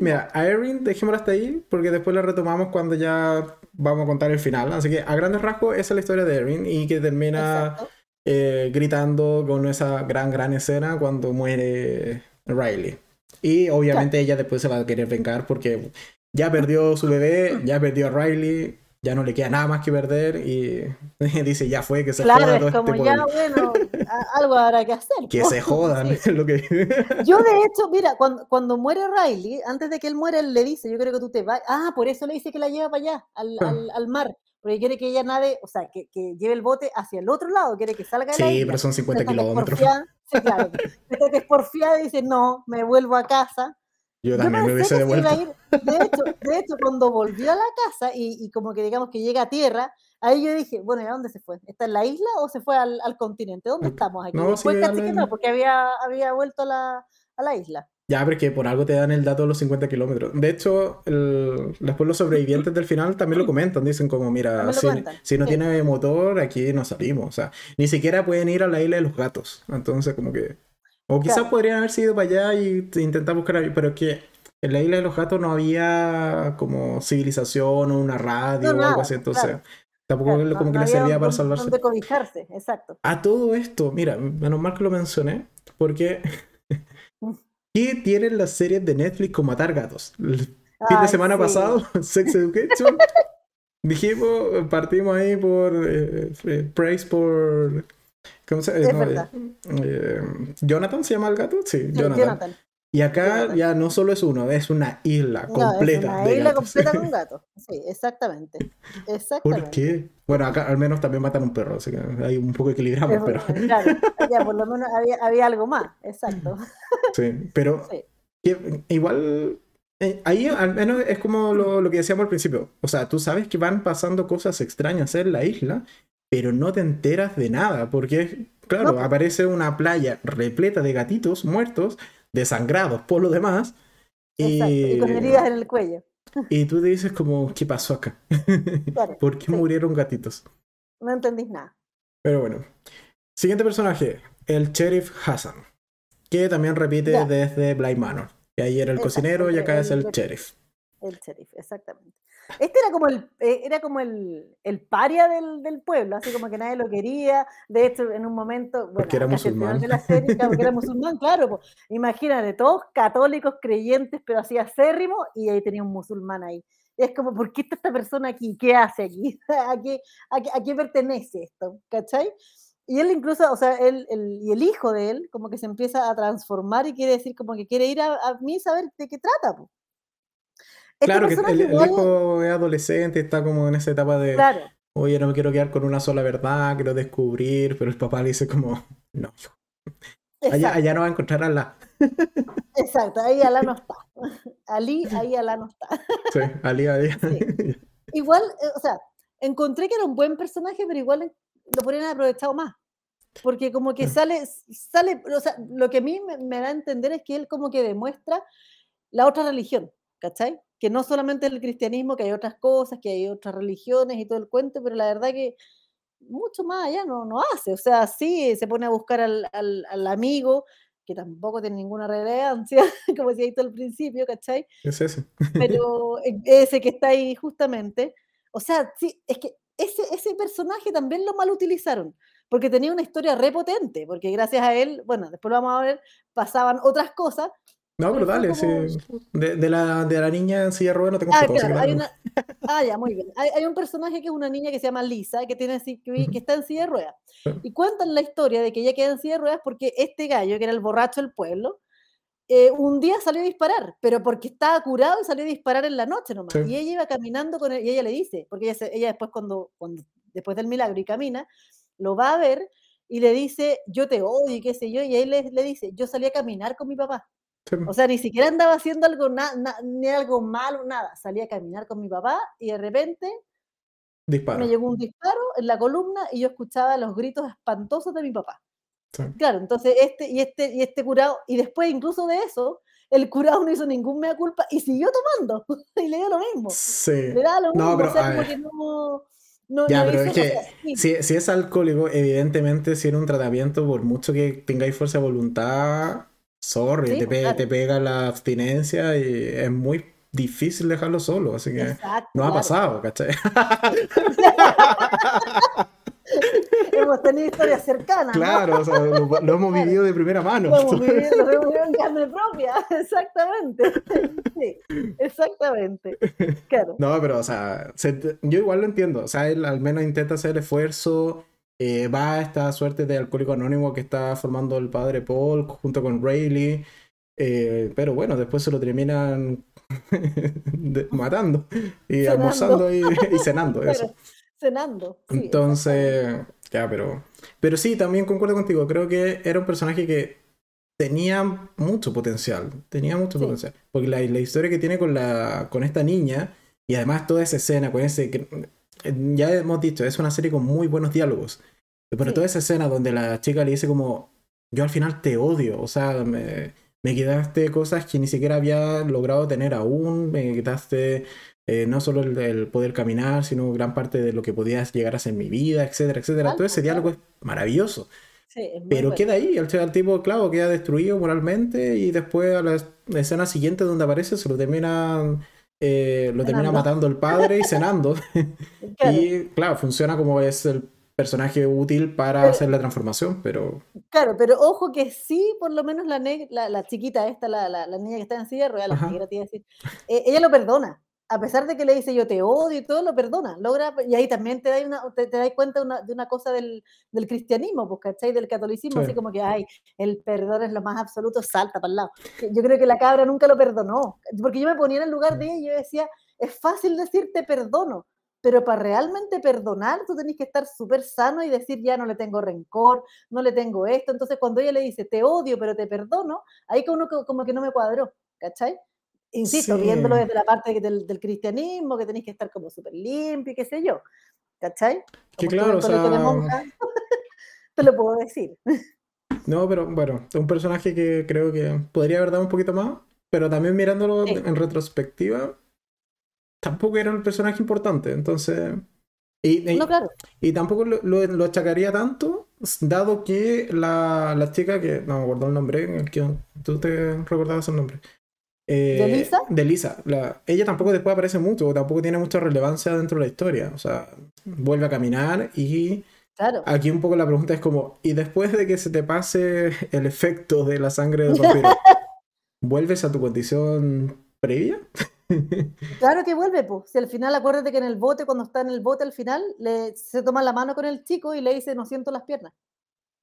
mira, a Erin dejémosla hasta ahí, porque después la retomamos cuando ya vamos a contar el final. Así que a grandes rasgos, esa es la historia de Erin y que termina eh, gritando con esa gran, gran escena cuando muere Riley. Y obviamente ella después se va a querer vengar porque ya perdió su bebé, ya perdió a Riley, ya no le queda nada más que perder y [laughs] dice ya fue que se claro, es como este ya bueno algo habrá que hacer que se jodan [laughs] [laughs] lo que... yo de hecho mira cuando, cuando muere Riley antes de que él muera él le dice yo creo que tú te vas ah por eso le dice que la lleva para allá al, ah. al, al mar porque quiere que ella nade, o sea, que, que, lleve el bote hacia el otro lado, quiere que salga de Sí, pero son 50 kilómetros. Sí, claro. que es porfiada dice, no, me vuelvo a casa. Yo también me hubiese devuelto. de, hecho, de hecho, cuando volvió a la casa y, y, como que digamos que llega a tierra, ahí yo dije, bueno, ¿y a dónde se fue? ¿Está en la isla o se fue al, al continente? ¿Dónde estamos aquí? No, sí, casi que no, porque había, había vuelto a la, a la isla. Ya, porque por algo te dan el dato de los 50 kilómetros. De hecho, el, después los sobrevivientes del final también lo comentan. Dicen como, mira, si, si, no tiene motor, aquí no salimos. O sea, ni siquiera pueden ir a la isla de los gatos. Entonces, como que... O quizás podrían haber sido para allá y intentar buscar... Pero es que en la isla de los gatos no había como civilización o una radio o algo así. Entonces... Tampoco como que le servía para salvarse. Donde cobijarse, exacto. A todo esto, mira, menos mal que lo mencioné, porque [laughs] ¿Qué tienen las series de Netflix con matar gatos? El fin de semana pasado, [laughs] [laughs] Sex Education. dijimos, partimos ahí por eh, eh, Praise por. ¿Cómo se llama? Eh, Jonathan se llama el gato? Sí, Jonathan. Y acá ya no solo es uno, es una isla completa. No, es una isla completa con [laughs] gatos. Sí, exactamente. exactamente. ¿Por qué? Bueno, acá al menos también matan un perro, así que hay un poco equilibramos, pero. Claro, ya por lo menos había, había algo más, exacto. [laughs] Sí, pero [laughs] igual eh, ahí al menos es como lo, lo, que decíamos al principio. O sea, tú sabes que van pasando cosas extrañas en la isla, pero no te enteras de nada, porque, claro, aparece una playa repleta de gatitos muertos desangrados por lo demás. Y, con heridas en el cuello. Y tú dices como, ¿qué pasó acá? [laughs] ¿Por qué murieron gatitos? No entendís nada. Pero bueno. Siguiente personaje, el sheriff Hassan, que también repite desde Blind Manor. Que ahí era el cocinero y acá es el, el sheriff. El sheriff, exactamente. Este era como el, eh, era como el, el paria del, del, pueblo, así como que nadie lo quería. De hecho, en un momento, bueno, porque era musulmán. De la serie, porque era [laughs] musulmán, claro. Pues, imagínate, todos católicos, creyentes, pero así acérrimo, y ahí tenía un musulmán ahí. es como, ¿por qué está esta persona aquí? ¿Qué hace aquí? [laughs] ¿A qué, a qué, pertenece esto? ¿Cachai? Y él incluso, o sea, él, el, y el hijo de él, como que se empieza a transformar y quiere decir, como que quiere ir a, a mí saber de qué trata. Pues. Este claro, que el, hijo es adolescente, está como en esa etapa de, claro. oye, no me quiero quedar con una sola verdad, quiero descubrir, pero el papá le dice como, no, hijo. Allá, allá, no va a encontrar a la. Exacto, ahí Alá no está. [laughs] Ali, ahí Alá no está. Sí, Ali, ahí. Igual, eh, o sea, encontré que era un buen personaje, pero igual lo podrían haber aprovechado más. Porque como que sale, sale, o sea, lo que a mí me, me da a entender es que él como que demuestra la otra religión, ¿cachai? Que no solamente el cristianismo, que hay otras cosas, que hay otras religiones y todo el cuento, pero la verdad que mucho más allá no, no hace. O sea, sí se pone a buscar al, al, amigo, que tampoco tiene ninguna relevancia, [laughs] como decía todo al principio, ¿cachai? Es ese. Pero [laughs] ese que está ahí justamente. O sea, sí, es que ese, ese personaje también lo mal utilizaron, porque tenía una historia repotente, porque gracias a él, bueno, después lo vamos a ver, pasaban otras cosas, no, pero dale, sí. De, de, la, de la niña en silla de ruedas no tengo ah, claro, hay una... Ah, ya, muy bien. Hay, hay, un personaje que es una niña que se llama Lisa, que, tiene, que, que está en silla de ruedas. Y cuentan la historia de que ella queda en silla de ruedas porque este gallo, que era el borracho del pueblo, eh, un día salió a disparar, pero porque estaba curado y salió a disparar en la noche nomás. Y ella iba caminando con él, y ella le dice, porque ella, ella después, cuando, cuando, después del milagro y camina, lo va a ver y le dice, yo te odio y qué sé yo, y él le, le dice, yo salí a caminar con mi papá. O sea, ni siquiera andaba haciendo algo, ni algo malo, nada. Salía a caminar con mi papá y de repente me llegó un disparo en la columna y yo escuchaba los gritos espantosos de mi papá. Claro, entonces este y este y este curado, y después incluso de eso, el curado no hizo ningún mea culpa y siguió tomando [laughs] y le dio lo mismo. Sí. Le da lo mismo, o sea, como que no, no, ya, pero es que si, si, es alcohólico, evidentemente si en un tratamiento, por mucho que tengáis fuerza de voluntad, sorry, Sí, te, pe- claro. te pega la abstinencia y es muy difícil dejarlo solo, así que Exacto, no ha claro. pasado, ¿cachai? [laughs] Hemos tenido historias cercanas, ¿no? Claro, o sea, lo, lo hemos vivido de primera mano. Lo hemos [laughs] vivido, lo hemos vivido en carne propia, [laughs] exactamente. Sí, exactamente. Claro. No, pero, o sea, se- yo igual lo entiendo. O sea, él al menos intenta hacer el esfuerzo. Eh, va a esta suerte de alcohólico anónimo que está formando el padre Paul junto con Rayleigh. eh, pero bueno, después se lo terminan [laughs] de- matando y Cenando. almorzando y, [laughs] y cenando. Eso. Cenando. sí, Entonces, ya, pero, pero sí, también concuerdo contigo. Creo que era un personaje que tenía mucho potencial. Tenía mucho Sí. potencial. Porque la, la historia que tiene con, la, con esta niña y además toda esa escena con ese. Ya hemos dicho, es una serie con muy buenos diálogos. Pero Sí. toda esa escena donde la chica le dice como, yo al final te odio. O sea, me, me quitaste cosas que ni siquiera había logrado tener aún. Me quitaste eh, no solo el, el poder caminar, sino gran parte de lo que podías llegar a ser mi vida, etcétera, etcétera. Todo ese diálogo es maravilloso. Sí, es muy Pero bueno. queda ahí, el, el tipo, claro, queda destruido moralmente y después a la, escena siguiente donde aparece se lo termina, eh, lo termina matando el padre y cenando. [laughs] Claro. Y claro, funciona como es el personaje útil para Pero- hacer la transformación, pero Claro, pero ojo que sí, por lo menos la, la, la chiquita esta, la, la, niña que está en silla de ruedas, la negra, te iba a decir, eh, ella lo perdona. A pesar de que le dice yo te odio y todo, lo perdona. Logra, y ahí también te das te, te das cuenta de una, de una cosa del, del cristianismo, pues, ¿cachai? Del catolicismo, Sí. así como que, ay, el perdón es lo más absoluto, salta para el lado. Que Yo creo que la cabra nunca lo perdonó, porque yo me ponía en el lugar de ella y yo decía, es fácil decir te perdono, pero para realmente perdonar tú tenés que estar súper sano y decir ya no le tengo rencor, no le tengo esto. Entonces cuando ella le dice te odio pero te perdono, ahí como, como que no me cuadró, ¿cachai? Insisto, Sí. viéndolo desde la parte del, del cristianismo, que tenéis que estar como súper limpio y qué sé yo, ¿cachai? que claro, o sea, monjas, [laughs] te lo puedo decir. no, pero bueno, un personaje que creo que podría haber dado un poquito más, pero también mirándolo Sí. en retrospectiva, tampoco era un personaje importante, entonces... Y, y- No, claro. Y tampoco lo, lo, lo achacaría tanto, dado que la, la chica que no me acuerdo el nombre, el que tú te recordabas el nombre. Eh, ¿De Lisa? De Lisa. La- ella tampoco después aparece mucho, tampoco tiene mucha relevancia dentro de la historia. O sea, vuelve a caminar y Claro. aquí un poco la pregunta es como, ¿y después de que se te pase el efecto de la sangre del vampiro, [laughs] vuelves a tu condición previa? [laughs] Claro que vuelve, pues. Si al final, acuérdate que en el bote, cuando está en el bote al final, le, se toma la mano con el chico y le dice, no siento las piernas.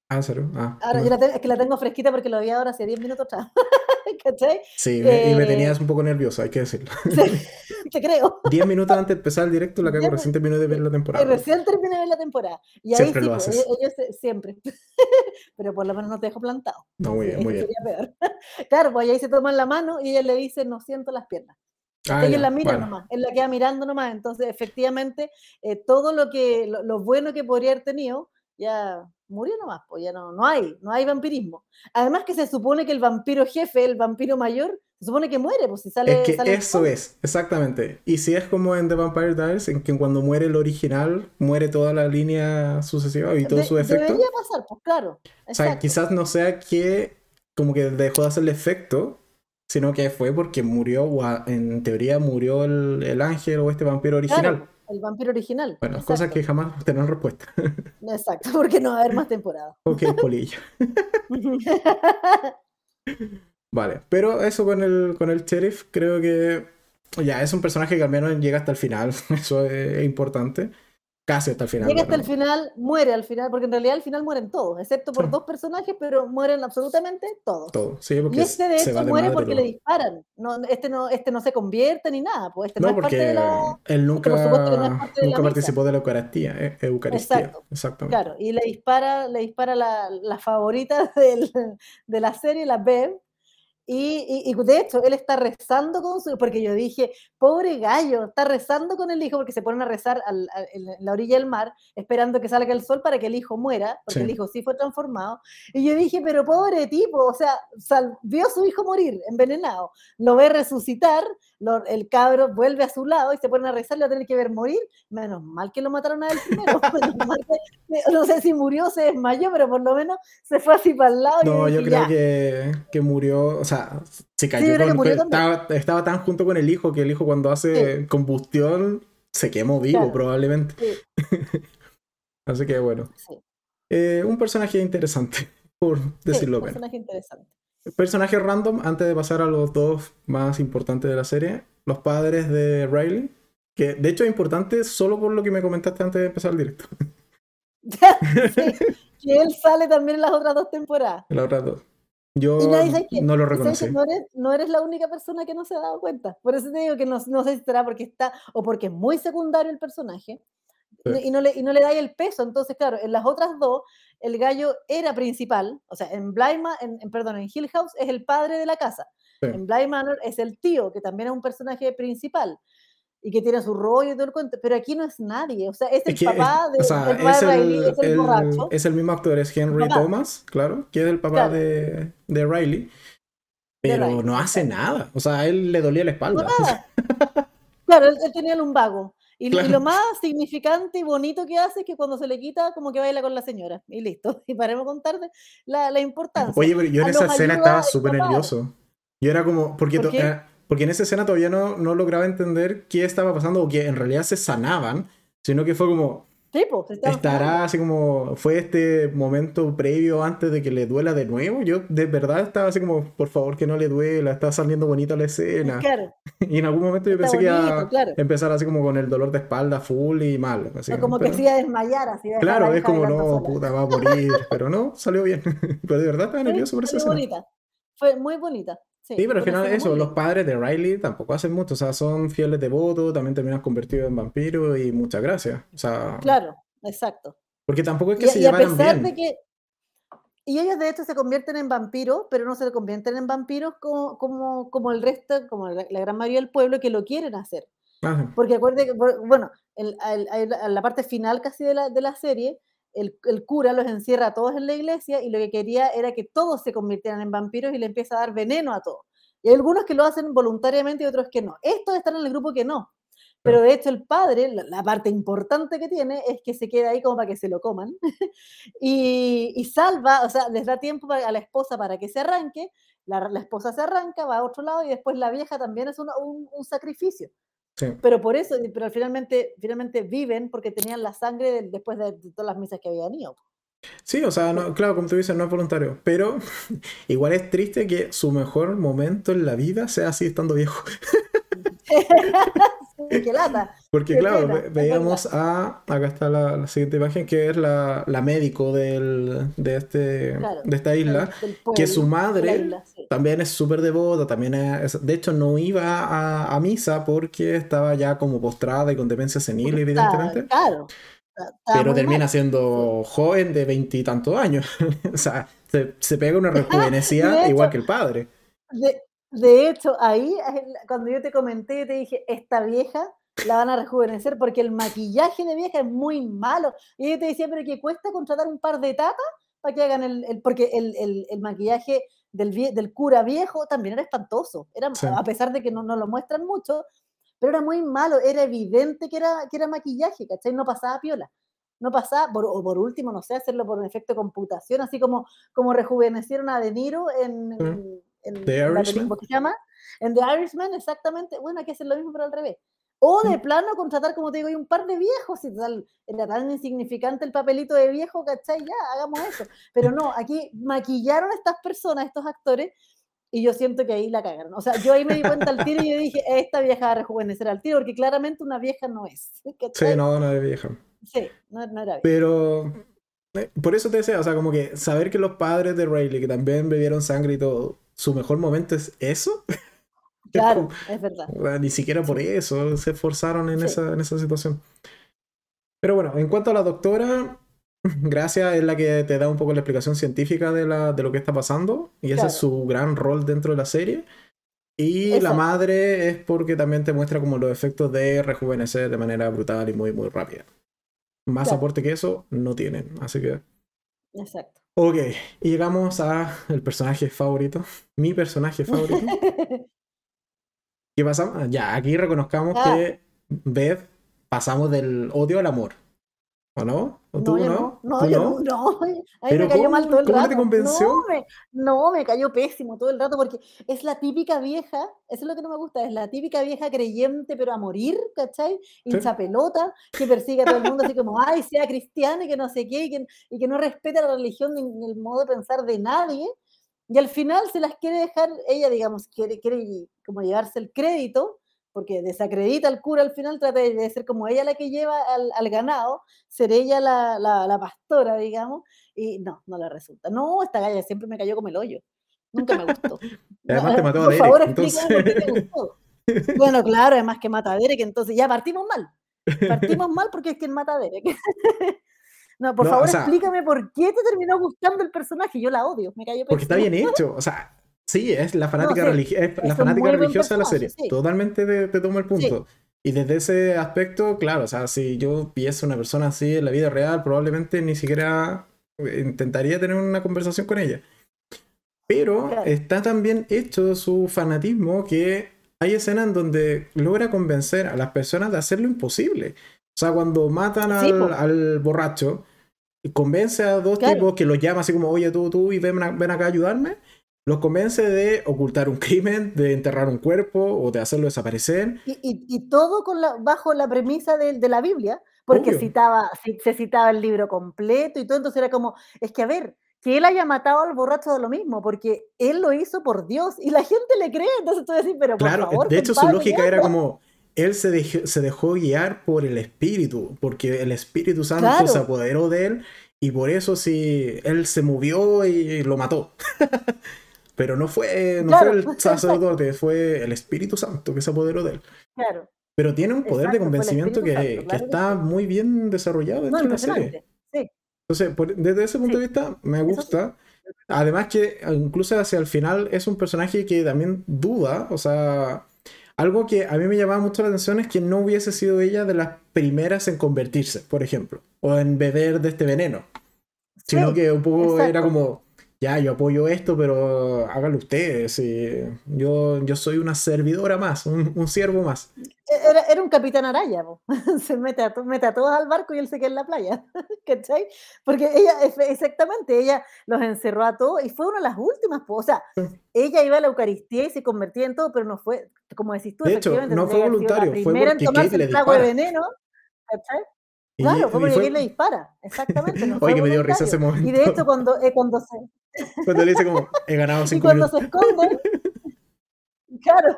Ah, ¿en serio? Ah, Ahora, no. yo la es que la tengo fresquita porque lo vi ahora hace 10 minutos atrás. [laughs] [laughs] ¿Cachai? Sí, me- y me eh, tenías un poco nervioso, hay que decirlo. [laughs] Sí, [laughs] te creo. 10 minutos antes de empezar el directo, la cago, Diez recién terminé de ver la temporada. recién terminé de ver la temporada. Y Siempre sí, lo pues, haces. ellos, ellos se- siempre. Pero por lo menos no te dejo plantado. No, muy bien, Sí, muy bien. peor. Claro, pues ahí se toman la mano y ella le dice, no siento las piernas. Ah, ella la mira bueno. nomás, él la queda mirando nomás. Entonces, efectivamente, eh, todo lo que lo, lo bueno que podría haber tenido ya murió nomás, pues ya no, no hay, no hay vampirismo. Además que se supone que el vampiro jefe, el vampiro mayor, se supone que muere, pues si sale. Es que sale el eso es, exactamente. Y si es como en The Vampire Diaries, en que cuando muere el original, muere toda la línea sucesiva y todo De- su efecto. Debería pasar, pues claro. O sea, exacto. quizás no sea que como que dejó de hacerle efecto, sino que fue porque murió, o en teoría murió el, el ángel o este vampiro original. Claro, el vampiro original. Bueno, exacto. cosas que jamás tendrán respuesta. [laughs] Exacto, porque no va a haber más temporada. ok, polilla. [laughs] Vale, pero eso con el, con el sheriff, creo que ya es un personaje que al menos llega hasta el final, [laughs] eso es importante, casi hasta el final. Llega hasta el final, muere al final, porque en realidad al final mueren todos, excepto por Sí. dos personajes, pero mueren absolutamente todos. Todo, sí, Y porque este de hecho de muere madre porque le disparan. No, este, no, este no se convierte ni nada, pues este no, No, es parte porque de la. él porque por supuesto no nunca, parte de la nunca misa. participó de la Eucaristía, eh, Eucaristía, Exacto, exactamente. Claro, y le dispara, le dispara la, la favorita [laughs] del- de la serie, la Bev. Y, y- y de hecho, él está rezando con su. Porque yo dije, pobre gallo, está rezando con el hijo, porque se ponen a rezar al- al- en la orilla del mar, esperando que salga el sol para que el hijo muera, porque Sí. el hijo sí fue transformado. Y yo dije, pero pobre tipo, o sea, sal- vio a su hijo morir envenenado, lo ve resucitar, el cabro vuelve a su lado y se pone a rezar, lo tiene que ver morir. Menos mal que lo mataron a él primero. [laughs] no sé si murió, se desmayó, pero por lo menos se fue así para el lado. No, yo creo que, que, murió, o sea, se cayó. estaba, tan junto con el hijo que el hijo cuando hace combustión se quemó vivo probablemente. [laughs] así que bueno. Eh, un personaje interesante, por decirlo bien. Un personaje interesante. Personaje random, antes de pasar a los dos más importantes de la serie, los padres de Riley, que de hecho es importante solo por lo que me comentaste antes de empezar el directo. [laughs] que él sale también en las otras dos temporadas. En las otras dos. Yo no lo reconocí. No eres, la única persona que no se ha dado cuenta. Por eso te digo que no, no sé si será porque está o porque es muy secundario el personaje y, no le, y no le da el peso. Entonces, claro, en las otras dos, el gallo era principal. O sea, en en, perdón, en Hill House es el padre de la casa. En Bly Manor es el tío, que también es un personaje principal y que tiene su rollo y todo el cuento, pero aquí no es nadie, o sea, es el papá de, es, el, es el, borracho. Es el mismo actor, es Henry Thomas, claro, que es el papá de, de, Riley, pero no hace nada, o sea, a él le dolía la espalda. [laughs] claro, él, tenía el lumbago. Y, lo más significante y bonito que hace es que cuando se le quita, como que baila con la señora. Y listo. [laughs] Y paremos contarte la, la importancia. Oye, pero yo en esa escena estaba súper nervioso. Yo era como, porque, eh, porque en esa escena todavía no, no lograba entender qué estaba pasando o que en realidad se sanaban, sino que fue como, Estará así como, fue este momento previo antes de que le duela de nuevo. Yo de verdad estaba así como, por favor que no le duela, está saliendo bonita la escena. Claro. [laughs] Y en algún momento yo pensé que iba a empezar así como con el dolor de espalda full y mal. como que se iba a desmayar así. claro, es como, no, puta, va a morir. pero no, salió bien. [laughs] pero de verdad estaba nervioso por esa escena. bonita. Fue muy bonita. Sí, pero al final eso, los padres de Riley tampoco hacen mucho, o sea, son fieles devotos, también terminan convertidos en vampiros y muchas gracias. O sea, claro, exacto. Porque tampoco es que se y a pesar De que, y ellos de hecho se convierten en vampiros, pero no se convierten en vampiros como, como, como el resto, como la, gran mayoría del pueblo que lo quieren hacer. Porque acuerde que, bueno, en, la parte final casi de la, de la serie, el, cura los encierra a todos en la iglesia y lo que quería era que todos se convirtieran en vampiros y le empieza a dar veneno a todos. Y hay algunos que lo hacen voluntariamente y otros que no. Estos están en el grupo que no. Pero de hecho el padre, la, parte importante que tiene es que se queda ahí como para que se lo coman [laughs] y, y, salva, o sea, les da tiempo a la esposa para que se arranque, la, la, esposa se arranca, va a otro lado y después la vieja también es un, un sacrificio. Pero por eso, pero finalmente, finalmente viven porque tenían la sangre después de, todas las misas que habían ido. Sí, o sea, claro, como tú dices, no es voluntario, pero [laughs] igual es triste que su mejor momento en la vida sea así estando viejo. [laughs] [laughs] [laughs] Porque claro, veíamos a, acá está la, siguiente imagen, que es la, médico del, de, este, de esta isla, que su madre también es súper devota, también es, de hecho no iba a, misa porque estaba ya como postrada y con demencia senil, evidentemente. Claro. pero termina siendo joven de veintitantos años. [laughs] o sea, se, pega una [laughs] rejuvenecida igual que el padre. De hecho, ahí, cuando yo te comenté, te dije, esta vieja la van a rejuvenecer porque el maquillaje de vieja es muy malo. Y yo te decía, pero que cuesta contratar un par de tapas para que hagan el, porque el, maquillaje del, del, cura viejo también era espantoso. Era, A pesar de que no, no, lo muestran mucho, pero era muy malo. Era evidente que era, que era maquillaje, ¿cachai? No pasaba piola. No pasaba, o por último, no sé, hacerlo por un efecto de computación, así como, como rejuvenecieron a De Niro en en The Irishman. se llama? En The Irishman, exactamente. Bueno, hay que hacer lo mismo, pero al revés. O de plano contratar, como te digo, un par de viejos, si tal, era tan insignificante el papelito de viejo, ¿cachai? Ya, hagamos eso. Pero no, aquí maquillaron a estas personas, estos actores, y yo siento que ahí la cagaron. O sea, yo ahí me di cuenta al tiro y yo dije, esta vieja va a rejuvenecer al tiro, porque claramente una vieja no es. [laughs] Sí, no, no es vieja. Sí, no, no era vieja. Pero eh, por eso te decía, o sea, como que saber que los padres de Rayleigh, que también bebieron sangre y todo, su mejor momento es eso. [laughs] Claro, es verdad. Ni siquiera por eso se esforzaron en, esa, en esa situación. Pero bueno, en cuanto a la doctora, [laughs] Gracia es la que te da un poco la explicación científica de, la, de lo que está pasando y ese es su gran rol dentro de la serie. Y la madre es porque también te muestra como los efectos de rejuvenecer de manera brutal y muy, muy rápida. Más aporte que eso no tienen, así que... Exacto. Ok, y llegamos a el personaje favorito, mi personaje [laughs] favorito. ¿Qué pasamos? Ya, aquí reconozcamos Ah. que Beth pasamos del odio al amor. ¿O no? ¿O tú no? no, ¿Tú yo no? no, [laughs] no, a mí ¿Pero me cayó mal todo el ¿Cómo rato. te convenció? No me, no, me cayó pésimo todo el rato porque es la típica vieja, eso es lo que no me gusta, es la típica vieja creyente pero a morir, ¿cachai? Hincha pelota, que persigue a todo el mundo así como, ay, sea cristiana y que no sé qué, y que, y que no respeta la religión ni, ni el modo de pensar de nadie. Y al final se las quiere dejar, ella digamos, quiere, quiere como llevarse el crédito, porque desacredita al cura al final, trata de ser como ella la que lleva al, al ganado, ser ella la, la, la, pastora, digamos, y no, no le resulta. No, esta galla siempre me cayó como el hoyo. Nunca me gustó. [laughs] Además te mató a Por Derek, favor, entonces... explícame por qué te gustó. [laughs] Bueno, claro, además que mata a Derek, entonces ya partimos mal. Partimos mal porque es quien mata a Derek. [laughs] No, por No, favor, o sea- explícame por qué te terminó gustando el personaje. Yo la odio, me cayó Porque está bien hecho. O sea, sí, es la fanática, sí, religi- es es la fanática religiosa de la serie. sí. Totalmente te, te tomo el punto. Y desde ese aspecto, claro, o sea, si yo viese una persona así en la vida real, probablemente ni siquiera eh, intentaría tener una conversación con ella. Pero Claro. está tan bien hecho su fanatismo que hay escenas en donde logra convencer a las personas de hacer lo imposible. O sea, cuando matan Sí, al, al borracho, convence a dos Claro. tipos que los llama así como, oye, tú, tú, y ven, ven acá a ayudarme. Los convence de ocultar un crimen, de enterrar un cuerpo o de hacerlo desaparecer. Y, y- y todo con la, bajo la premisa de, de la Biblia, porque Obvio. citaba, ci- se citaba el libro completo y todo, entonces era como, es que a ver, que él haya matado al borracho de lo mismo, porque él lo hizo por Dios y la gente le cree, entonces tú decís, pero por Claro, favor, de hecho su lógica ya, era ¿no? como, él se dejó, se dejó guiar por el Espíritu, porque el Espíritu Santo Claro. se apoderó de él y por eso sí, él se movió y lo mató. [laughs] Pero no fue, no Claro, fue el exacto. sacerdote, fue el Espíritu Santo que se apoderó de él. Claro, Pero tiene un poder de Exacto, convencimiento que, Santo, que claro que está muy bien desarrollado no, dentro de la serie. Sí, Entonces, por- desde ese punto Sí. de vista, me sí. gusta. Además que incluso hacia el final es un personaje que también duda, o sea, algo que a mí me llamaba mucho la atención es que no hubiese sido ella de las primeras en convertirse, por ejemplo, o en beber de este veneno, sino que un poco era como, ya, yo apoyo esto, pero háganlo ustedes, y yo, yo soy una servidora más, un, un siervo más. E-, Era, era un capitán Araya, po. [laughs] se mete a, mete a todos al barco y él se queda en la playa, [laughs] ¿cachai? Porque ella, exactamente, ella los encerró a todos y fue una de las últimas, po. o sea, ella iba a la Eucaristía y se convertía en todo, pero no fue, como decís tú, De hecho, no fue voluntario, fue porque Kate le de veneno, ¿cachai? Y- Claro, fue y porque fue- le dispara, exactamente. No [laughs] Oye, que me dio risa ese momento. Y de hecho, cuando, eh, cuando se, [laughs] Cuando le dice como, he ganado [laughs] y cinco cuando minutos. se esconden, claro,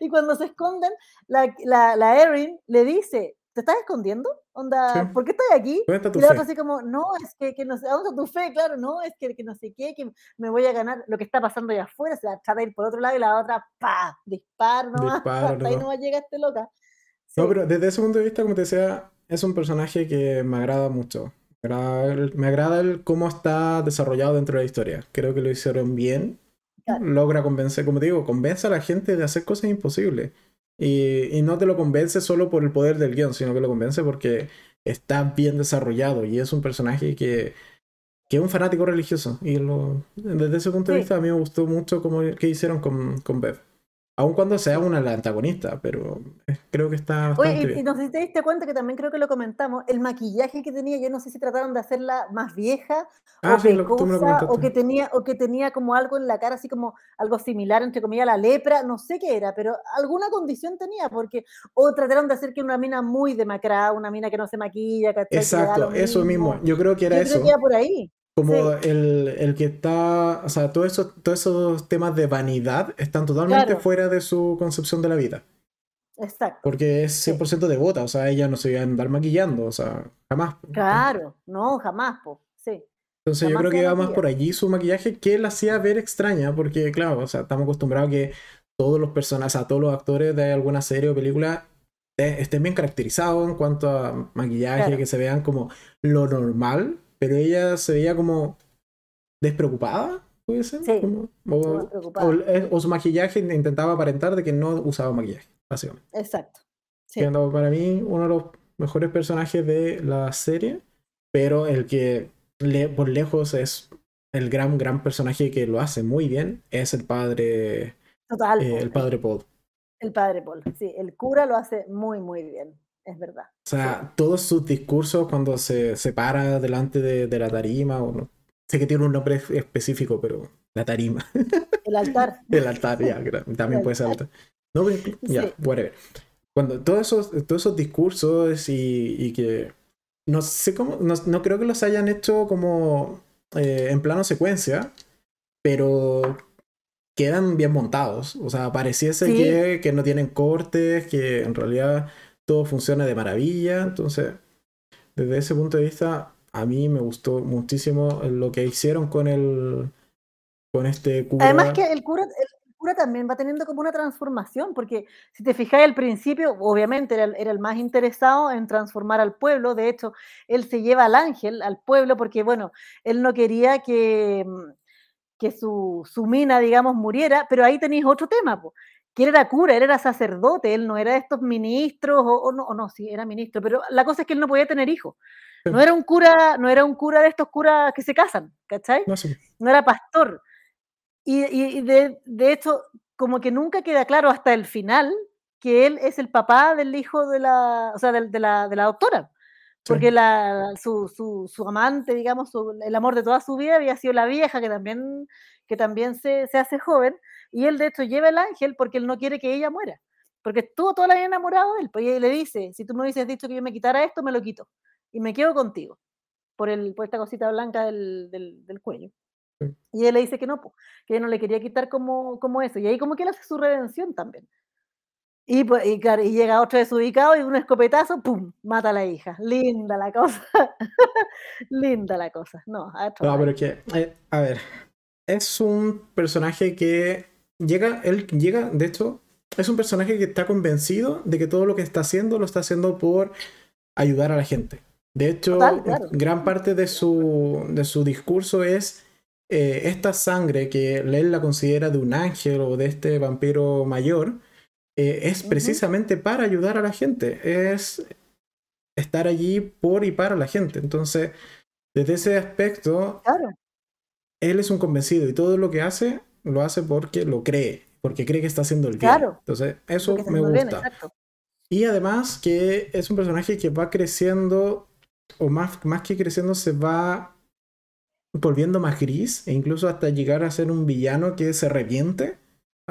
y cuando se esconden, la, la, la Erin le dice, ¿te estás escondiendo? Onda, Sí. ¿por qué estás aquí? ¿Dónde está tu Y la otra así como, no, es que, que no sé, ¿a ¿dónde está tu fe? Claro, no, es que, que no sé qué, que me voy a ganar lo que está pasando allá afuera, se la trata de ir por otro lado y la otra, pa, disparo nomás, Dispara hasta ahí nomás. nomás llega este loca. No, Sí, pero desde ese punto de vista, como te decía, es un personaje que me agrada mucho. Me agrada el, me agrada el cómo está desarrollado dentro de la historia. Creo que lo hicieron bien. Claro. Logra convencer, como te digo, convence a la gente de hacer cosas imposibles. Y, y no te lo convence solo por el poder del guion, sino que lo convence porque está bien desarrollado y es un personaje que, que es un fanático religioso. Y lo, desde ese punto de Sí. vista a mí me gustó mucho cómo, que hicieron con, con Bev. Aun cuando sea una la antagonista, pero creo que está bastante Oye, y, bien. y no sé si te diste cuenta que también creo que lo comentamos, el maquillaje que tenía, yo no sé si trataron de hacerla más vieja Ah, o sí, pecosa, o que tenía, o que tenía como algo en la cara, así como algo similar, entre comillas, a la lepra, no sé qué era, pero alguna condición tenía, porque, o trataron de hacer que una mina muy demacrada, una mina que no se maquilla. Que da Exacto, eso mismo. Yo creo que era Yo eso. creo que era por ahí. Como sí. el, el que está, o sea, todos esos, todos esos temas de vanidad están totalmente Claro. fuera de su concepción de la vida. Exacto. Porque es Sí. 100% devota, o sea, ella no se iba a andar maquillando, o sea, jamás. Claro, no, jamás, po. Sí. Entonces yo creo que iba más por allí su maquillaje que la hacía ver extraña, porque claro, o sea, estamos acostumbrados a que todos los personajes, o sea, todos los actores de alguna serie o película estén bien caracterizados en cuanto a maquillaje, Claro. que se vean como lo normal, pero ella se veía como despreocupada, puede ser. Sí, Como- o, o- o su maquillaje intentaba aparentar de que no usaba maquillaje, básicamente. Exacto. Sí. Siendo para mí uno de los mejores personajes de la serie, pero el que le- por lejos es el gran, gran personaje que lo hace muy bien, es el padre, Total. eh, el padre Paul. El padre Paul, sí, el cura lo hace muy, muy bien, es verdad. O sea, todos sus discursos cuando se, se para delante de, la tarima, o no, sé que tiene un nombre específico, pero la tarima. [laughs] El altar. el altar, ya, [laughs] también puede ser altar. No, ya, whatever. Cuando todos esos, todos esos discursos y, y que no sé cómo, no, no, creo que los hayan hecho como eh, en plano secuencia, pero quedan bien montados. O sea, pareciese que, que, no tienen cortes, que en realidad todo funciona de maravilla. Entonces, desde ese punto de vista, a mí me gustó muchísimo lo que hicieron con el con este cura. Además que el cura, el cura también va teniendo como una transformación, porque si te fijas al principio, obviamente era, era, el más interesado en transformar al pueblo, de hecho, él se lleva al ángel, al pueblo, porque bueno, él no quería que que su, su, mina, digamos, muriera, pero ahí tenéis otro tema, que él era cura, él era sacerdote, él no era de estos ministros, o, no, o no, sí, era ministro, pero la cosa es que él no podía tener hijos. No era un cura, no era un cura de estos curas que se casan, ¿cachai? No, era pastor. Y, y de, de, hecho, como que nunca queda claro hasta el final que él es el papá del hijo de la, o sea, de, de la, de la doctora. Porque la, su, su, su, amante, digamos, el amor de toda su vida había sido la vieja, que también, que también se, se, hace joven, y él de hecho lleva el ángel porque él no quiere que ella muera, porque estuvo toda la vida enamorado de él, pues y le dice, si tú me hubieses dicho que yo me quitara esto, me lo quito, y me quedo contigo, por, el, por esta cosita blanca del, del, del cuello. Y él le dice que no, que ella no le quería quitar como, como eso, y ahí como que él hace su redención también. Y, pues, y, claro, y llega otro desubicado y un escopetazo, ¡pum! Mata a la hija. Linda la cosa. [laughs] Linda la cosa. No, no pero que, eh, a ver, es un personaje que llega, él llega, de hecho, es un personaje que está convencido de que todo lo que está haciendo lo está haciendo por ayudar a la gente. De hecho, gran parte de su, de su discurso es eh, esta sangre que él la considera de un ángel o de este vampiro mayor eh, es precisamente para ayudar a la gente, es estar allí por y para la gente. Entonces, desde ese aspecto, él es un convencido y todo lo que hace lo hace porque lo cree, porque cree que está haciendo el bien. Entonces, eso me gusta. y además que es un personaje que va creciendo, o más, más que creciendo, se va volviendo más gris, e incluso hasta llegar a ser un villano que se reviente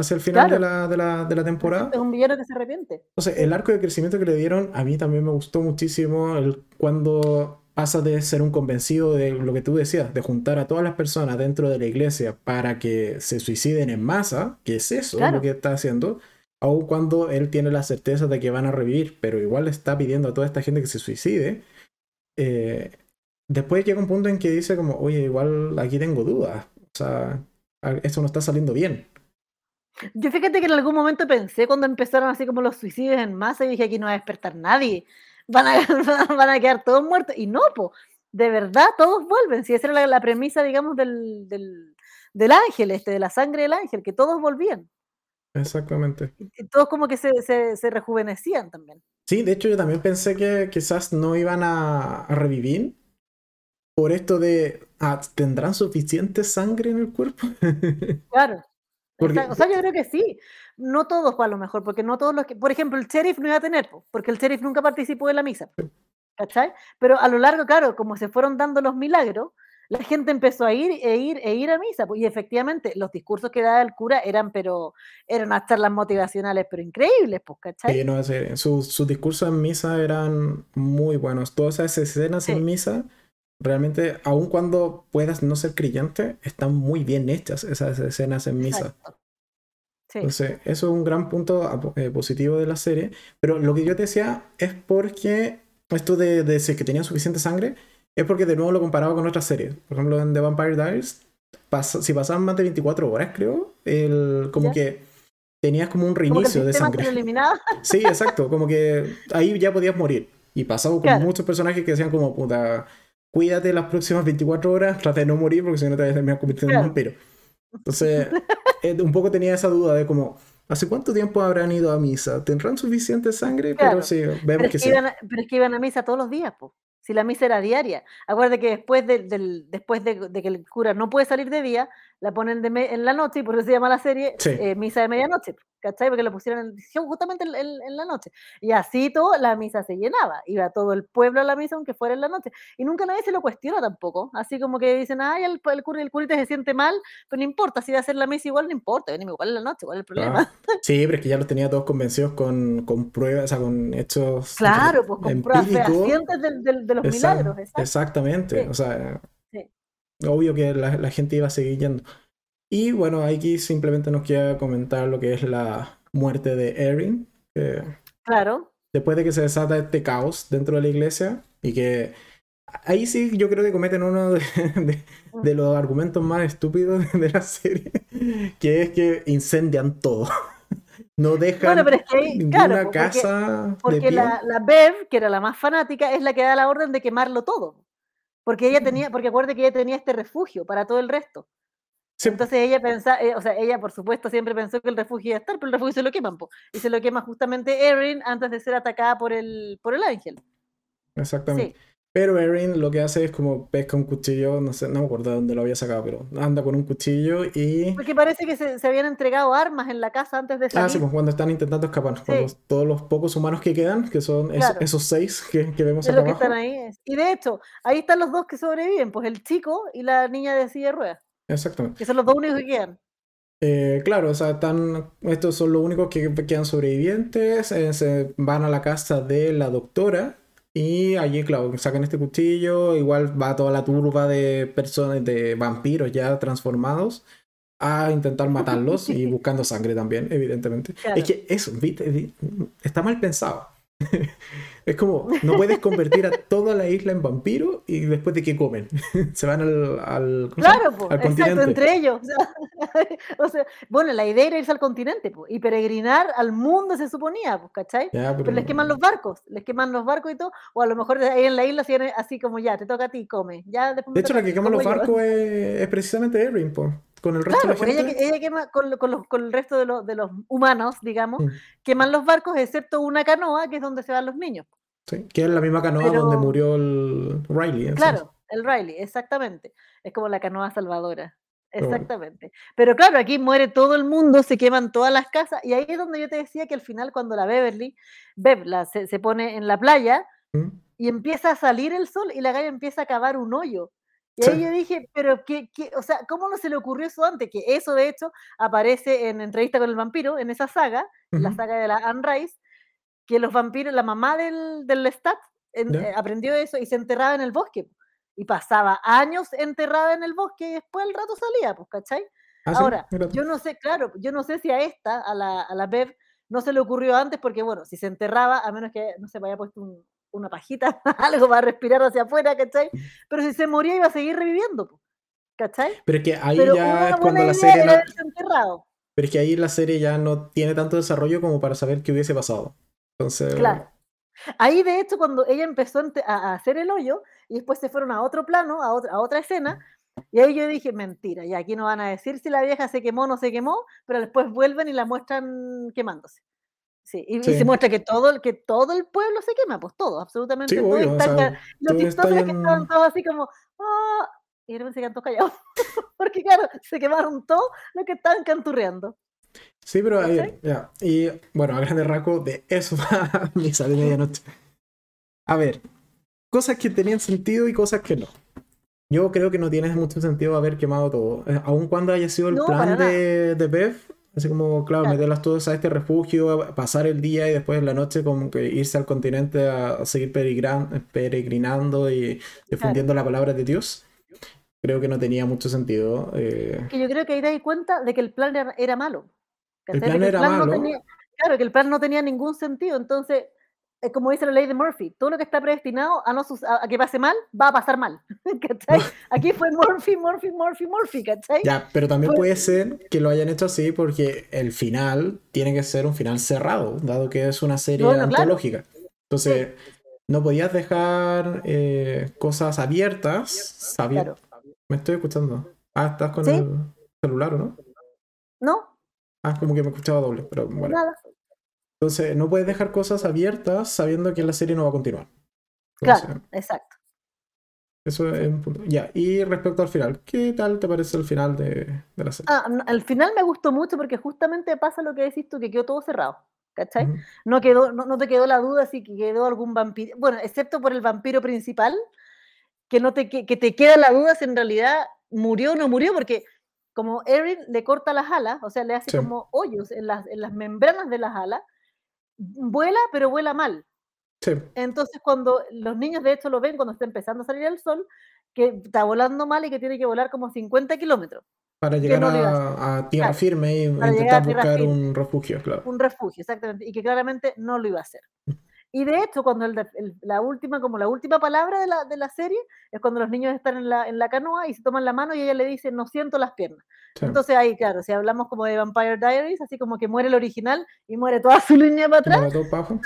hacia el final de, la, de, la, de, la, temporada. Es un villano que se arrepiente. Entonces, el arco de crecimiento que le dieron, a mí también me gustó muchísimo el, cuando pasa de ser un convencido de lo que tú decías, de juntar a todas las personas dentro de la iglesia para que se suiciden en masa, que es eso lo que está haciendo, aun cuando él tiene la certeza de que van a revivir, pero igual le está pidiendo a toda esta gente que se suicide. Eh, después llega un punto en que dice como, oye, igual aquí tengo dudas, o sea, esto no está saliendo bien. Yo fíjate que en algún momento pensé cuando empezaron así como los suicidios en masa y dije aquí no va a despertar nadie, van a, [laughs] van a quedar todos muertos. Y no, po, de verdad todos vuelven. Si esa era la, premisa, digamos, del, del, del, ángel, este, de la sangre del ángel, que todos volvían. Exactamente. Y, todos como que se, se, se, rejuvenecían también. Sí, de hecho yo también pensé que quizás no iban a, a revivir por esto de, ah, ¿tendrán suficiente sangre en el cuerpo? [laughs] claro o sea, yo creo que sí. No todos, a lo mejor, porque no todos los que. Por ejemplo, el sheriff no iba a tener, porque el sheriff nunca participó en la misa. ¿Cachai? Pero a lo largo, claro, como se fueron dando los milagros, la gente empezó a ir e ir e ir a misa. Y efectivamente, los discursos que daba el cura eran, pero, eran unas charlas motivacionales, pero increíbles, pues, ¿cachai? Sí, no, sus, discursos en misa eran muy buenos. Todas esas escenas en misa realmente, aun cuando puedas no ser creyente, están muy bien hechas esas escenas en misa. Sí. Entonces, eso es un gran punto eh, positivo de la serie. Pero lo que yo te decía es porque esto de, de que tenía suficiente sangre es porque de nuevo lo comparaba con otras series. Por ejemplo, en The Vampire Diaries, si pasaban más de 24 horas, creo, el, como que tenías como un reinicio de sangre. Sí, exacto. Como que ahí ya podías morir. Y pasaba con muchos personajes que decían como, puta, cuídate las próximas 24 horas, trata de no morir porque si no te vas a terminar convirtiendo en un vampiro. Entonces, [laughs] eh, un poco tenía esa duda de como, ¿hace cuánto tiempo habrán ido a misa? ¿Tendrán suficiente sangre? Pero sí, vemos que, sí. pero es que iban a misa todos los días, pues. Si la misa era diaria. Acuérdate que después, del, después de, que el cura no puede salir de día, la ponen de en la noche y por eso se llama la serie Sí. eh, Misa de Medianoche, ¿cachai? Porque lo pusieron en, justamente en, en- en la noche. Y así todo, la misa se llenaba. Iba todo el pueblo a la misa, aunque fuera en la noche. Y nunca nadie se lo cuestiona tampoco. Así como que dicen, ay, el, el, cura- el curita se siente mal, pero no importa, si va a hacer la misa igual, no importa, venimos igual en la noche, ¿cuál es el problema? Ah, sí, pero es que ya los tenía todos convencidos con, con pruebas, o sea, con hechos Claro, pues con pruebas fehacientes del- del- de los Exact- milagros, exacto. Exactamente, Sí. o sea. Obvio que la, la gente iba a seguir yendo. Y bueno, aquí simplemente nos queda comentar lo que es la muerte de Erin, que Claro. después de que se desata este caos dentro de la iglesia y que ahí sí yo creo que cometen uno de, [laughs] de- de los argumentos más estúpidos de la serie, que es que incendian todo. [laughs] No dejan Bueno, pero es que ahí, ninguna claro, porque- casa de Porque pie. la, la Bev, que era la más fanática, es la que da la orden de quemarlo todo. Porque ella tenía, porque acuérdate que ella tenía este refugio para todo el resto. Sí, Entonces ella pensaba, o sea, ella por supuesto siempre pensó que el refugio iba a estar, pero el refugio se lo queman, po. y se lo quema justamente Erin antes de ser atacada por el, por el ángel. exactamente. Sí, Pero Erin lo que hace es como pesca un cuchillo, no sé, no me acuerdo de dónde lo había sacado, pero anda con un cuchillo y... porque parece que se, se habían entregado armas en la casa antes de Ah, salir. sí, pues cuando están intentando escapar, cuando todos los pocos humanos que quedan, que son es- esos seis que, que vemos de acá los que abajo. están ahí. es- Y de hecho, ahí están los dos que sobreviven, pues el chico y la niña de silla de ruedas, Exactamente. que son los dos únicos que quedan. Eh, claro, o sea, están, estos son los únicos que quedan sobrevivientes, eh, se van a la casa de la doctora y allí, claro, sacan este cuchillo, igual va toda la turba de personas, de vampiros ya transformados a intentar matarlos y [laughs] buscando sangre también, evidentemente. Claro. Es que eso, Está mal pensado. Es como, no puedes convertir a toda la isla en vampiro y después de que comen. [laughs] Se van al, al, ¿cómo se? Claro, pues, al exacto, continente. entre ellos. O [laughs] sea, o sea, bueno, la idea era irse al continente po, y peregrinar al mundo se suponía, pues, ¿cachai? Ya, Pero les queman los barcos, les queman los barcos y todo, o a lo mejor ahí en la isla hacían así como ya, te toca a ti, come. Ya después De hecho, la que quema los barcos es, es precisamente Erin, po. Con el resto Claro, de pues la ella, gente. que- ella quema con, lo- con los, con el resto de, los- de los humanos, digamos, Mm, queman los barcos, excepto una canoa, que es donde se van los niños. sí, que es la misma canoa Pero- donde murió el Riley. entonces. Claro, el Riley, exactamente. Es como la canoa salvadora. Bueno. Exactamente. Pero claro, aquí muere todo el mundo, se queman todas las casas, y ahí es donde yo te decía que al final, cuando la Beverly, Bev, la- se, se pone en la playa ¿Mm? y empieza a salir el sol y la galla empieza a cavar un hoyo. Y Sí. yo dije, pero qué, qué- o sea, ¿cómo no se le ocurrió eso antes? Que eso de hecho aparece en Entrevista con el vampiro, en esa saga, en la saga de la Anne Rice, que los vampiros, la mamá del, del Lestat en- eh, aprendió eso y se enterraba en el bosque. Y pasaba años enterrada en el bosque y después el rato salía, pues, ¿cachai? Ah, Ahora, yo no sé, claro, yo no sé si a esta, a la, a la Bev, no se le ocurrió antes, porque bueno, si se enterraba, a menos que no se me haya puesto un- una pajita, [laughs] algo para respirar hacia afuera, ¿cachai? Pero si se moría iba a seguir reviviendo, ¿cachai? Pero es que ahí Pero ya es cuando la serie no. enterrado. Pero es que ahí la serie ya no tiene tanto desarrollo como para saber qué hubiese pasado. Entonces. Claro. Ahí, de hecho, cuando ella empezó a hacer el hoyo y después se fueron a otro plano, a otra, a otra escena, y ahí yo dije, mentira, y aquí no van a decir si la vieja se quemó o no se quemó, pero después vuelven y la muestran quemándose. Sí, y, y Sí. se muestra que todo, el, que todo el pueblo se quema, pues todo, absolutamente Sí, todo. obvio, o sea, todo está que estaban todos así como, ah, y de repente se quedan todos callados. [laughs] Porque claro, se quemaron todos los que estaban canturreando. Sí, pero ahí, ¿Cachai? ya. Y bueno, a grandes rasgos, de eso [laughs] va misa de medianoche. A ver, cosas que tenían sentido y cosas que no. Yo creo que no tiene mucho sentido haber quemado todo. Eh, Aun cuando haya sido el No, plan de, de Bev, así como, claro, Claro. meterlas todas a este refugio, pasar el día y después en la noche como que irse al continente a, a seguir peregrin- peregrinando y difundiendo la palabra de Dios. Creo que no tenía mucho sentido. eh, que yo creo que ahí te das cuenta de que el plan era, era malo. El ¿cachai? De plan era no malo. tenía- claro, que el plan no tenía ningún sentido. Entonces, es como dice la ley de Murphy, todo lo que está predestinado a, no a, a que pase mal, va a pasar mal. [laughs] ¿cachai? Aquí fue Murphy, Murphy, Murphy, Murphy, ¿cachai? Ya, pero también puede ser que lo hayan hecho así porque el final tiene que ser un final cerrado, dado que es una serie Bueno, claro. antológica. Entonces, no podías dejar eh, cosas abiertas. sabi- Claro. Me estoy escuchando. Ah, estás con ¿Sí? el celular, ¿o no? ¿No? Ah, como que me escuchaba doble, pero bueno. Nada. Entonces, no puedes dejar cosas abiertas sabiendo que la serie no va a continuar. Claro, exacto. Eso es un punto. Ya, y respecto al final, ¿qué tal te parece el final de, la serie? Ah, al final me gustó mucho porque justamente pasa lo que decís tú, que quedó todo cerrado. ¿Cachai? no, quedó, no, te quedó la duda si quedó algún vampiro. Bueno, excepto por el vampiro principal, que, no te, que, te queda la duda si en realidad murió o no murió, porque como Erin le corta las alas, o sea, le hace como hoyos en las, en las membranas de las alas, vuela, pero vuela mal. Entonces, cuando los niños de hecho lo ven cuando está empezando a salir el sol, que está volando mal y que tiene que volar como 50 kilómetros. Para llegar a, tierra firme y intentar buscar un refugio, claro. Un refugio, exactamente. Y que claramente no lo iba a hacer. Y de hecho, cuando la última, como la última palabra de la, de la, serie, es cuando los niños están en la, en la canoa y se toman la mano y ella le dice, no siento las piernas. Entonces ahí, claro, si hablamos como de Vampire Diaries, así como que muere el original y muere toda su [laughs] línea para atrás,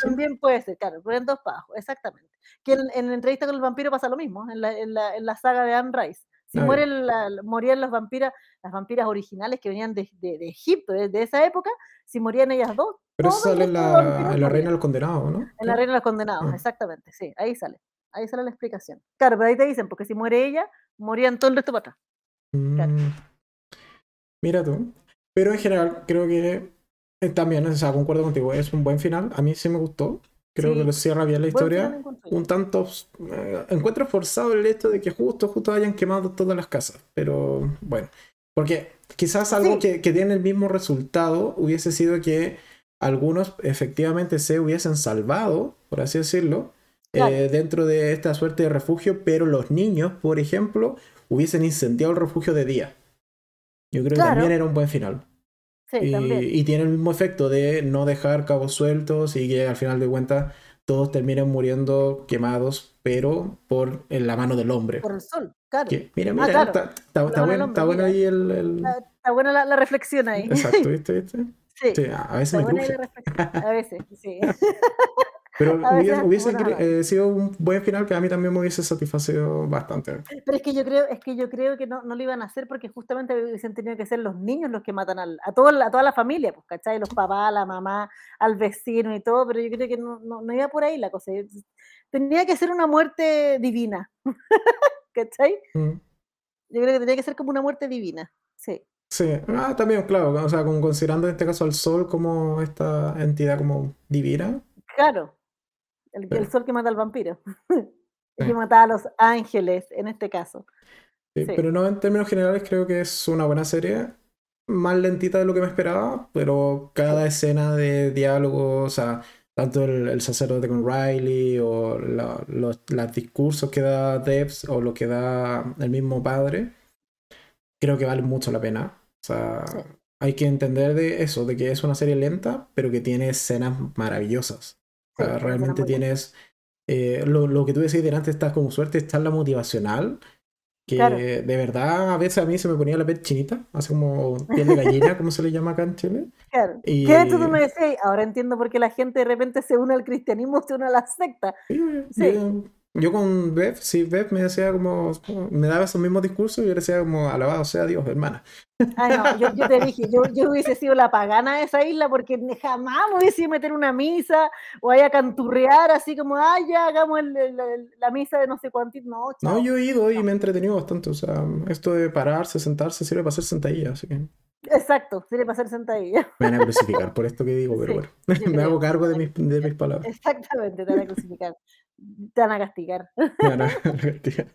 también puede ser, claro, mueren dos pajos, exactamente. Que en, la entrevista con el vampiro pasa lo mismo, en la, en la, en la saga de Anne Rice. Si mueren morían las vampiras, las vampiras originales que venían de, de, de Egipto, de, de, esa época, si morían ellas dos, pero eso sale en la, la Reina de los Condenados, ¿no? En la Reina de los Condenados, ah. exactamente, sí, ahí sale. Ahí sale la explicación. Claro, pero ahí te dicen, porque si muere ella, morían todo el resto para atrás. Mm. Mira tú. Pero en general, creo que eh, también, o sea, concuerdo contigo, es un buen final. A mí sí me gustó. Creo que lo cierra bien la historia. Un tanto. Eh, encuentro forzado el hecho de que justo, justo hayan quemado todas las casas. Pero bueno. Porque quizás algo que, que tiene el mismo resultado hubiese sido que algunos efectivamente se hubiesen salvado, por así decirlo, eh, dentro de esta suerte de refugio, pero los niños, por ejemplo, hubiesen incendiado el refugio de día. Yo creo que también era un buen final. Y, tiene el mismo efecto de no dejar cabos sueltos y que al final de cuentas todos terminen muriendo quemados, pero por en la mano del hombre. Por el sol, claro. mira, ah, mira, está, bueno, ahí el, Está, buena la, la, reflexión ahí. Exacto, [laughs] ¿viste? ¿viste? Sí, a veces me cruje. A veces, sí. [laughs] Pero hubiese, eh, sido un buen final que a mí también me hubiese satisfacido bastante. Pero es que yo creo, es que yo creo que no, no lo iban a hacer porque justamente hubiesen tenido que ser los niños los que matan al, a, todo, a toda la familia, pues, ¿cachai? Los papás, la mamá, al vecino y todo, pero yo creo que no, no, iba por ahí la cosa. Tenía que ser una muerte divina, [laughs] ¿cachai? Mm. Yo creo que tenía que ser como una muerte divina, sí. Sí, ah, también, claro, o sea, como considerando en este caso al sol como esta entidad como divina. Claro, el, sol que mata al vampiro, [laughs] el que mata a los ángeles en este caso. Sí, Pero no, en términos generales creo que es una buena serie, más lentita de lo que me esperaba, pero cada escena de diálogo, o sea, tanto el, sacerdote con Riley o los, discursos que da Debs o lo que da el mismo padre, creo que vale mucho la pena. O sea, hay que entender de eso, de que es una serie lenta, pero que tiene escenas maravillosas. O sea, realmente tienes eh, lo, lo, que tú decís delante está como suerte, está la motivacional, que de verdad a veces a mí se me ponía la piel chinita, así como piel de gallina, como se le llama acá en Chile. Claro. Y... ¿Qué tú me decías? Ahora entiendo por qué la gente de repente se une al cristianismo, se une a la secta. sí. Yo con Bev, sí, Bev me decía como, me daba esos mismos discursos y yo decía como, alabado sea Dios, hermana. Ay, no, yo, yo te dije, yo, yo, hubiese sido la pagana de esa isla porque jamás me hubiese ido a meter una misa o a canturrear así como, ay, ya hagamos la misa de no sé cuánto. No, no, yo he ido y me he entretenido bastante. O sea, esto de pararse, sentarse, sirve para hacer sentadilla, así que. Exacto, sirve para hacer sentadilla. Me van a crucificar por esto que digo, pero bueno, [laughs] me hago cargo de mis, de mis palabras. Exactamente, te van a crucificar te van a castigar. [laughs] Te van a castigar.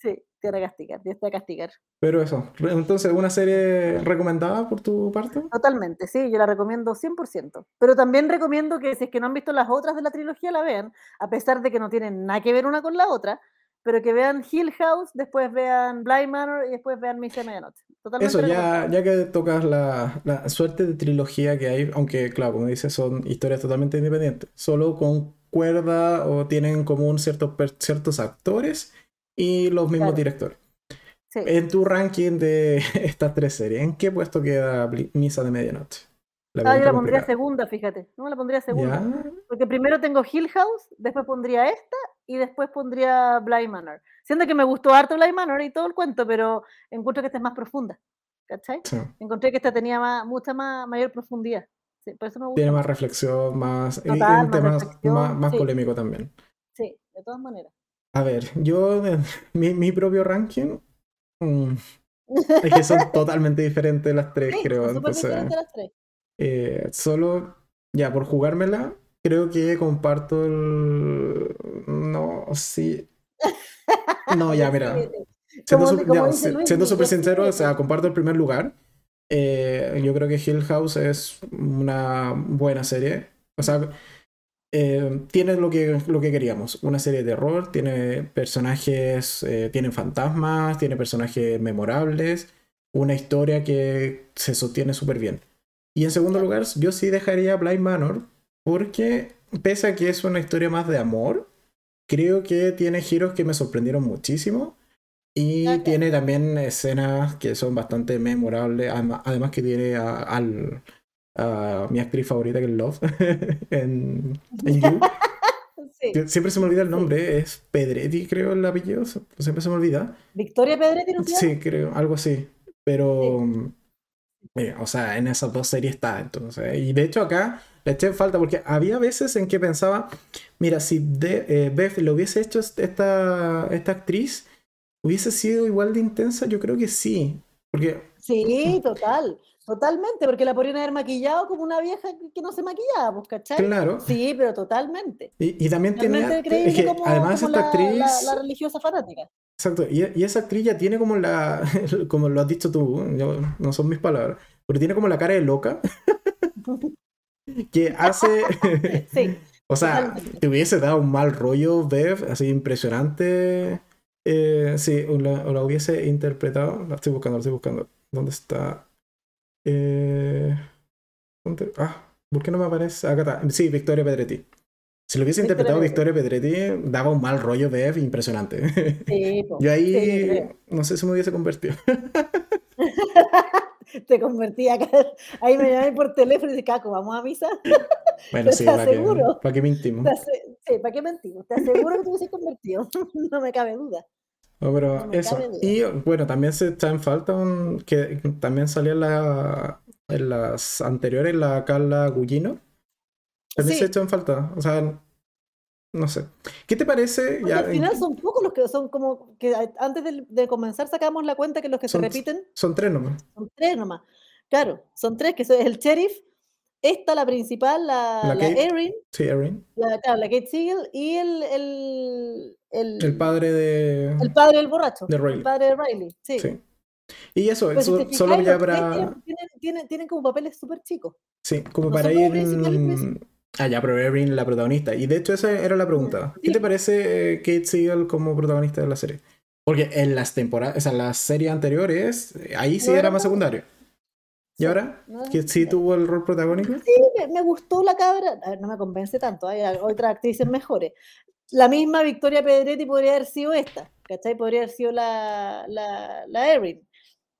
sí, te van a castigar, Dios te va a castigar. Pero eso, entonces, ¿una serie recomendada por tu parte? Totalmente, sí, yo la recomiendo 100%. Pero también recomiendo que si es que no han visto las otras de la trilogía, la vean, a pesar de que no tienen nada que ver una con la otra, pero que vean Hill House, después vean Blind Manor y después vean Misa de Medianoche. Eso, ya, ya que tocas la, la, suerte de trilogía que hay, aunque claro, como dices, son historias totalmente independientes, solo con cuerda o tienen en común ciertos, ciertos actores y los mismos directores. En tu ranking de [laughs] estas tres series, ¿en qué puesto queda Misa de Medianoche? La ah, yo la pondría segunda, fíjate. No, la pondría segunda. Porque primero tengo Hill House, después pondría esta y después pondría Blind Manor. Siendo que me gustó harto Blind Manor y todo el cuento, pero encuentro que esta es más profunda. ¿Cachai? Encontré que esta tenía más, mucha más, mayor profundidad. Tiene más reflexión, más. y un tema más, más, polémico también. Sí, de todas maneras. A ver, yo, [laughs] mi, mi propio ranking, mm, es que son [laughs] totalmente diferentes las tres, Sí, creo. son Entonces, las tres. eh, solo, ya, por jugármela, creo que comparto el... No, sí. No, ya, [laughs] mira. Siendo, súper sincero, o sea, comparto el primer lugar. Eh, yo creo que Hill House es una buena serie. O sea, eh, tiene lo que, lo que queríamos. Una serie de terror, tiene personajes, eh, tiene fantasmas, tiene personajes memorables, una historia que se sostiene súper bien. Y en segundo lugar, yo sí dejaría Blind Manor, porque pese a que es una historia más de amor, creo que tiene giros que me sorprendieron muchísimo. Y Ok. tiene también escenas que son bastante memorables. Además, además que tiene a, al- a mi actriz favorita, que es Love, [laughs] en, en You. [laughs] Sí. Siempre se me olvida el nombre, es Pedretti, creo, el apellido. Siempre se me olvida. Victoria Pedretti, ¿no? Sí, creo, algo así. Pero, eh, o sea, en esas dos series está, entonces. Y de hecho acá le eché falta porque había veces en que pensaba, mira, si de, eh, Beth le hubiese hecho esta, esta actriz, hubiese sido igual de intensa, yo creo que sí. Porque, Sí, total, totalmente, porque la podrían haber maquillado como una vieja que no se maquillaba, pues, ¿cachai? claro, Sí, pero totalmente. y, y también tenía, es que como, además como esta la, actriz... la- la religiosa fanática. Exacto, y, y esa actriz ya tiene como la, [laughs] como lo has dicho tú, yo- no son mis palabras, pero tiene como la cara de loca que hace, [laughs] Sí, [laughs] o sea, Totalmente. te hubiese dado un mal rollo, Bev, así impresionante, eh, sí, o la, la hubiese interpretado, la estoy buscando, la estoy buscando, ¿dónde está? Eh, ¿dónde? Ah, ¿por qué no me aparece? Acá está, sí, Victoria Pedretti. Si lo hubiese Victoria interpretado. Victoria Pedretti, daba un mal rollo, Bev, impresionante. sí, [laughs] Yo ahí no sé si me hubiese convertido. [laughs] [laughs] Te convertí acá. Ahí me llamé por teléfono y dije, Caco, ¿vamos a misa? [laughs] Bueno, ¿Te sí, para que, aseguro? para que mentimos. Te Sí, ¿para qué mentimos? Te aseguro que te hubiese convertido. [laughs] No me cabe duda. No, pero No eso. cabe duda. Y bueno, también se está en falta un, que también salía en, la, en las anteriores la Carla Gugino. También Sí. se echó en falta. O sea, no sé. ¿Qué te parece? Ya, al final son pocos los que son como que antes de, de comenzar sacamos la cuenta que los que Son- se repiten son tres nomás. son tres nomás. Claro, son tres, que es el sheriff, esta, la principal, la, La la Kate. Erin, Sí, Erin. la, claro, la Kate Siegel y el, el, el, El padre de. el padre del borracho. de Riley. El padre de Riley, sí. Sí. Y eso, Pues eso solo ya para. tienen, tienen, como papeles súper chicos. Sí, como No para ir. Ah, ya, pero Erin la protagonista. Y de hecho, esa era la pregunta. ¿Qué te parece eh, Kate Siegel como protagonista de la serie? Porque en las temporadas, o sea, las series anteriores, ahí sí No era más secundario. ¿Y ahora? no Que sí tuvo el rol protagónico. Sí, me, me gustó la cabra. A ver, no me convence tanto, hay otras actrices mejores. La misma Victoria Pedretti podría haber sido esta, ¿cachai? Podría haber sido la, la, la Erin,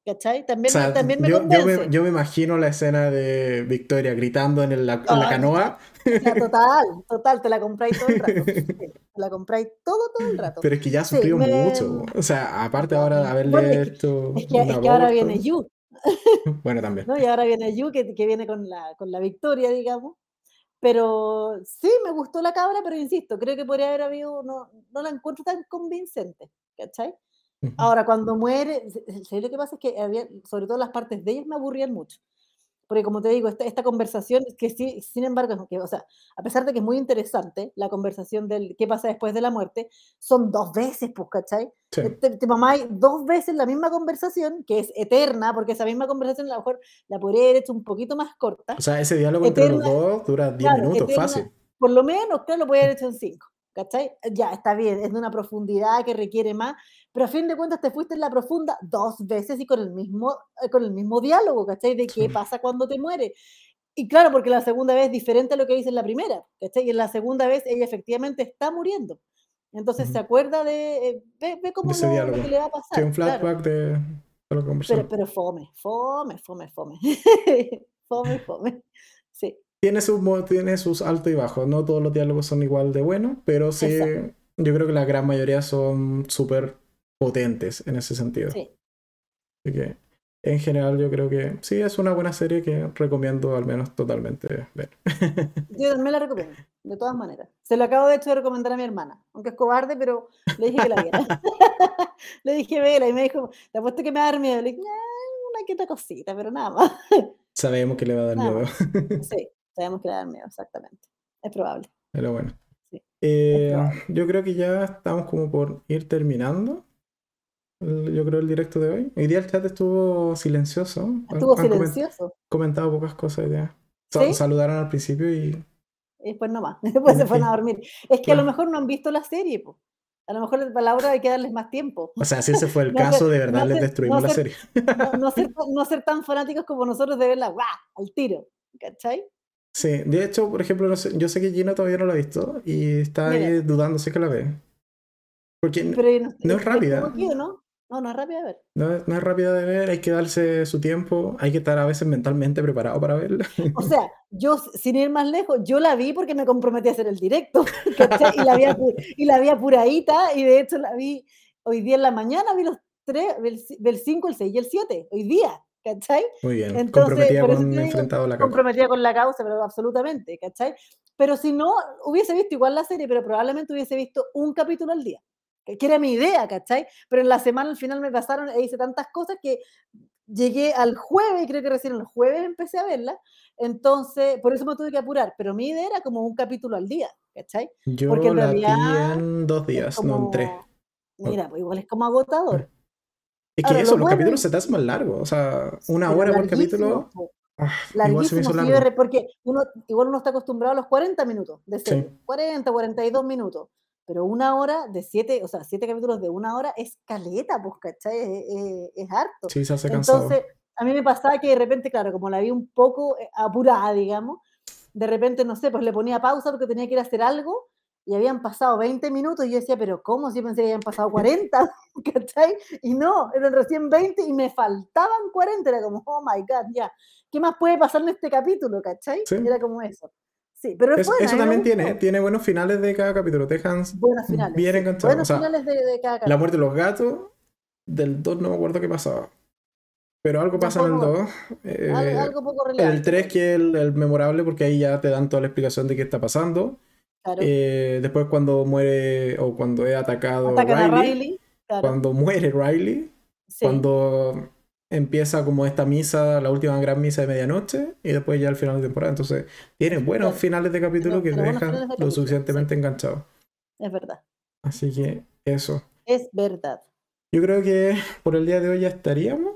¿cachai? O También, sea, me, también me yo, yo me, yo me imagino la escena de Victoria gritando en, el- la, en la Ah, canoa, Sea, [laughs] total, total, te la compráis todo el rato. sí, [laughs] te la compráis todo, todo el rato. pero es que ya Sí, sufrió me- mucho. O sea, aparte ahora de haberle Bueno, es que- hecho Es que, es que ahora viene You, [laughs] Bueno, también. ¿no? Y ahora viene You, que, que viene con la, con la victoria, digamos. Pero sí, me gustó la cabra, pero insisto, creo que podría haber habido, no, no la encuentro tan convincente, ¿cachai? Ahora, cuando muere, s- s- ¿sabes lo que pasa? Es que había, sobre todo las partes de ellas me aburrían mucho. Porque como te digo, esta, esta conversación, que sí, sin embargo, que, o sea, a pesar de que es muy interesante la conversación del qué pasa después de la muerte, son dos veces, pues, ¿cachai? Sí. Te, te mamáis dos veces la misma conversación, que es eterna, porque esa misma conversación a lo mejor la podría haber hecho un poquito más corta. O sea, ese diálogo entre los Eterna- dos dura 10 claro, minutos, eterna- fácil. Por lo menos, claro, lo podría haber hecho en cinco, ¿cachai? Ya, está bien, es de una profundidad que requiere más, pero a fin de cuentas te fuiste en la profunda dos veces y con el mismo, eh, con el mismo diálogo, ¿cachai? De qué pasa cuando te muere. Y claro, porque la segunda vez es diferente a lo que dice en la primera, ¿cachai? Y en la segunda vez ella efectivamente está muriendo. Entonces se Ujú. acuerda de, eh, ve, ve cómo ese lo, lo que le va a pasar. Sí, un claro. flashback de, de lo que. Pero, pero fome, fome, fome, fome. [laughs] fome, fome. Sí, Tiene, sus, mo- tiene sus altos y bajos. No todos los diálogos son igual de buenos, pero sí, Exacto. yo creo que la gran mayoría son súper potentes en ese sentido. sí. Así que, en general yo creo que sí es una buena serie que recomiendo al menos totalmente ver. [laughs] Yo también la recomiendo, de todas maneras. Se lo acabo de hecho de recomendar a mi hermana, aunque es cobarde, pero le dije que la viera. [laughs] le dije vela y me dijo, te apuesto que me va a dar miedo. Le dije, una que otra cosita, pero nada más. Sabemos que le va a dar Nada miedo. Sí, sabemos que le miedo, exactamente. Es probable. Pero bueno. Sí, Eh, probable. yo creo que ya estamos como por ir terminando. Yo creo el directo de hoy. Hoy día el chat estuvo silencioso. Estuvo han silencioso. comentado pocas cosas ya. ¿Sí? Saludaron al principio y Y después no más. [laughs] Después se fueron a dormir. Es que a lo Claro. mejor no han visto la serie, po. A lo mejor para la hora hay que darles más tiempo. O sea, si ese fue el [laughs] No caso, ser- de verdad no les ser- destruimos no la ser- serie. No, no [laughs] ser, no ser tan fanáticos como nosotros de verla, ¡guau! Al tiro. ¿Cachai? Sí, de hecho, por ejemplo, no sé- yo sé que Gina todavía no la ha visto y está ahí Mira. dudando si es que la ve. Porque n- Pero no, no es rápida. ¿no? No, no es rápida a ver. no, es- no es rápida de ver, hay que darse su tiempo, hay que estar a veces mentalmente preparado para verla. O sea, yo, sin ir más lejos, yo la vi porque me comprometí a hacer el directo, [laughs] ¿cachai? Y la vi, y la vi apuradita, y de hecho la vi hoy día en la mañana, vi los tres, vi el ci- vi el 5, el 6 y el 7, hoy día, ¿cachai? Muy bien, Entonces, comprometida con enfrentado la causa. Comprometida con la causa, pero absolutamente, ¿cachai? Pero si no, hubiese visto igual la serie, pero probablemente hubiese visto un capítulo al día, que era mi idea, ¿cachai? Pero en la semana al final me pasaron e hice tantas cosas que llegué al jueves, creo que recién el jueves empecé a verla, entonces por eso me tuve que apurar, pero mi idea era como un capítulo al día, ¿cachai? Yo porque en la vi realidad en dos días, no en tres. como- Mira, pues igual es como agotador. Es que Ahora, lo eso, los bueno capítulos es- se te hacen más largos. O sea, una pero hora por capítulo. po. ah, igual se Larguísimo, sí, largo. porque uno, igual uno está acostumbrado a los 40 minutos de Sí. serie, 40, 42 minutos, pero una hora de 7, o sea, 7 capítulos de una hora es caleta, pues, ¿cachai? Es, es- es harto. Sí, se hace cansado. Entonces, a mí me pasaba que de repente, claro, como la vi un poco eh, apurada, digamos, de repente, no sé, pues le ponía pausa porque tenía que ir a hacer algo y habían pasado 20 minutos y yo decía, pero ¿cómo? Si yo pensé que habían pasado 40, [laughs] ¿cachai? Y no, eran recién 20 y me faltaban 40, era como, oh my God, ya, ¿qué más puede pasar en este capítulo, ¿cachai? Sí. Era como eso. Sí, pero es Eso, buena, eso también tiene, tiene buenos finales de cada capítulo. Te dejan Buenos finales. bien sí, enganchado. Buenos O sea, finales de, de cada La capítulo. muerte de los gatos, del 2 no me acuerdo qué pasaba. Pero algo pasa en el Tampoco- 2. eh, Al- algo poco relevante. el 3 que es el, el memorable porque ahí ya te dan toda la explicación de qué está pasando. Claro. Eh, después cuando muere o cuando es atacado Atacan a Riley, Riley. Claro. cuando muere Riley, sí. cuando empieza como esta misa, la última gran misa de medianoche, y después ya el final de temporada. Entonces, tiene buenos Claro. finales de capítulo que buenos dejan lo suficientemente enganchado. Es verdad. Así que eso. Es verdad. Yo creo que por el día de hoy ya estaríamos.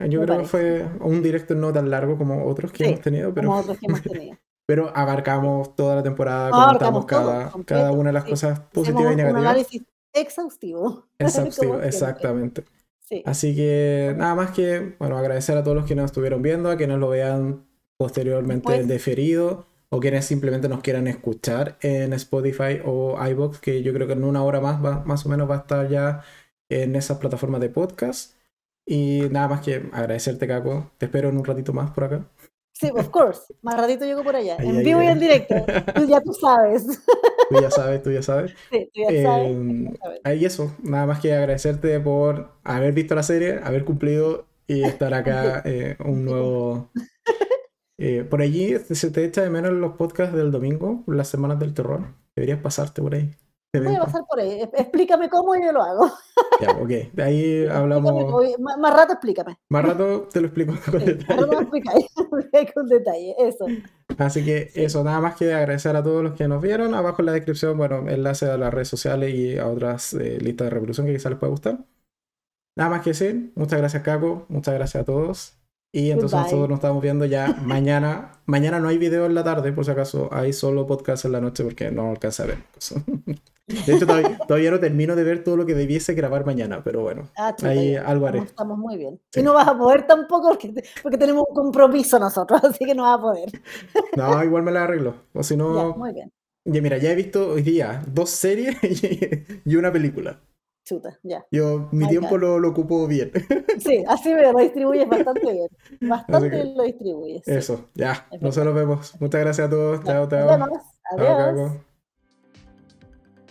Yo Me creo que fue un directo no tan largo como otros que Sí, hemos tenido, pero, Como otros que hemos tenido. Pero abarcamos toda la temporada, comentamos todo, cada, cada una de las sí. cosas positivas y un, un negativas. análisis exhaustivo. [laughs] Exhaustivo, exactamente. Sí. Así que nada más que, bueno, agradecer a todos los que nos estuvieron viendo, a quienes lo vean posteriormente deferido, o quienes simplemente nos quieran escuchar en Spotify o iBox, que yo creo que en una hora más, va, más o menos va a estar ya en esas plataformas de podcast. Y nada más que agradecerte, Caco. Te espero en un ratito más por acá. Sí, of course. Más ratito llego por allá. Ahí, en ahí, vivo y en directo. Tú ya tú sabes. [laughs] Tú ya sabes, tú ya sabes. [laughs] Sí, tú ya sabes. Eh, exactamente. ahí eso, nada más que agradecerte por haber visto la serie, haber cumplido y [laughs] estar acá eh, un nuevo... Eh, por allí se te echa de menos los podcasts del domingo, las semanas del terror. Deberías pasarte por ahí. Voy a pasar por ahí. Explícame cómo y yo lo hago. [laughs] Ya, ok. De ahí hablamos. Más, más rato explícame. Más rato te lo explico con Sí, [laughs] más rato detalle. explicáis. [laughs] explicáis con detalle. Eso. Así que eso, nada más que agradecer a todos los que nos vieron. Abajo en la descripción, bueno, enlace a las redes sociales y a otras eh, listas de reproducción que quizás les pueda gustar. Nada más que decir, muchas gracias Caco, muchas gracias a todos. Y entonces Goodbye. nosotros nos estamos viendo ya [laughs] mañana. mañana no hay video en la tarde, por si acaso, hay solo podcast en la noche porque no alcanza a ver. [laughs] De hecho, todavía, todavía no termino de ver todo lo que debiese grabar mañana, pero bueno, Ah, ahí ya. algo haré. Estamos, muy bien. Sí. Y no vas a poder tampoco porque, porque tenemos un compromiso nosotros, [laughs] así que no vas a poder. No, igual me la arreglo. O si Ya, no, muy bien. ya mira, ya he visto hoy día dos series y una película. Chuta, ya. Yo, mi tiempo lo, lo ocupo bien. [laughs] Sí, así veo, lo distribuyes bastante bien. [laughs] Bastante que- bien lo distribuyes. sí. Eso, ya. Es Nosotros nos vemos. Muchas gracias a todos. Ya, Chao, nos chao. vemos. Chao, Adiós.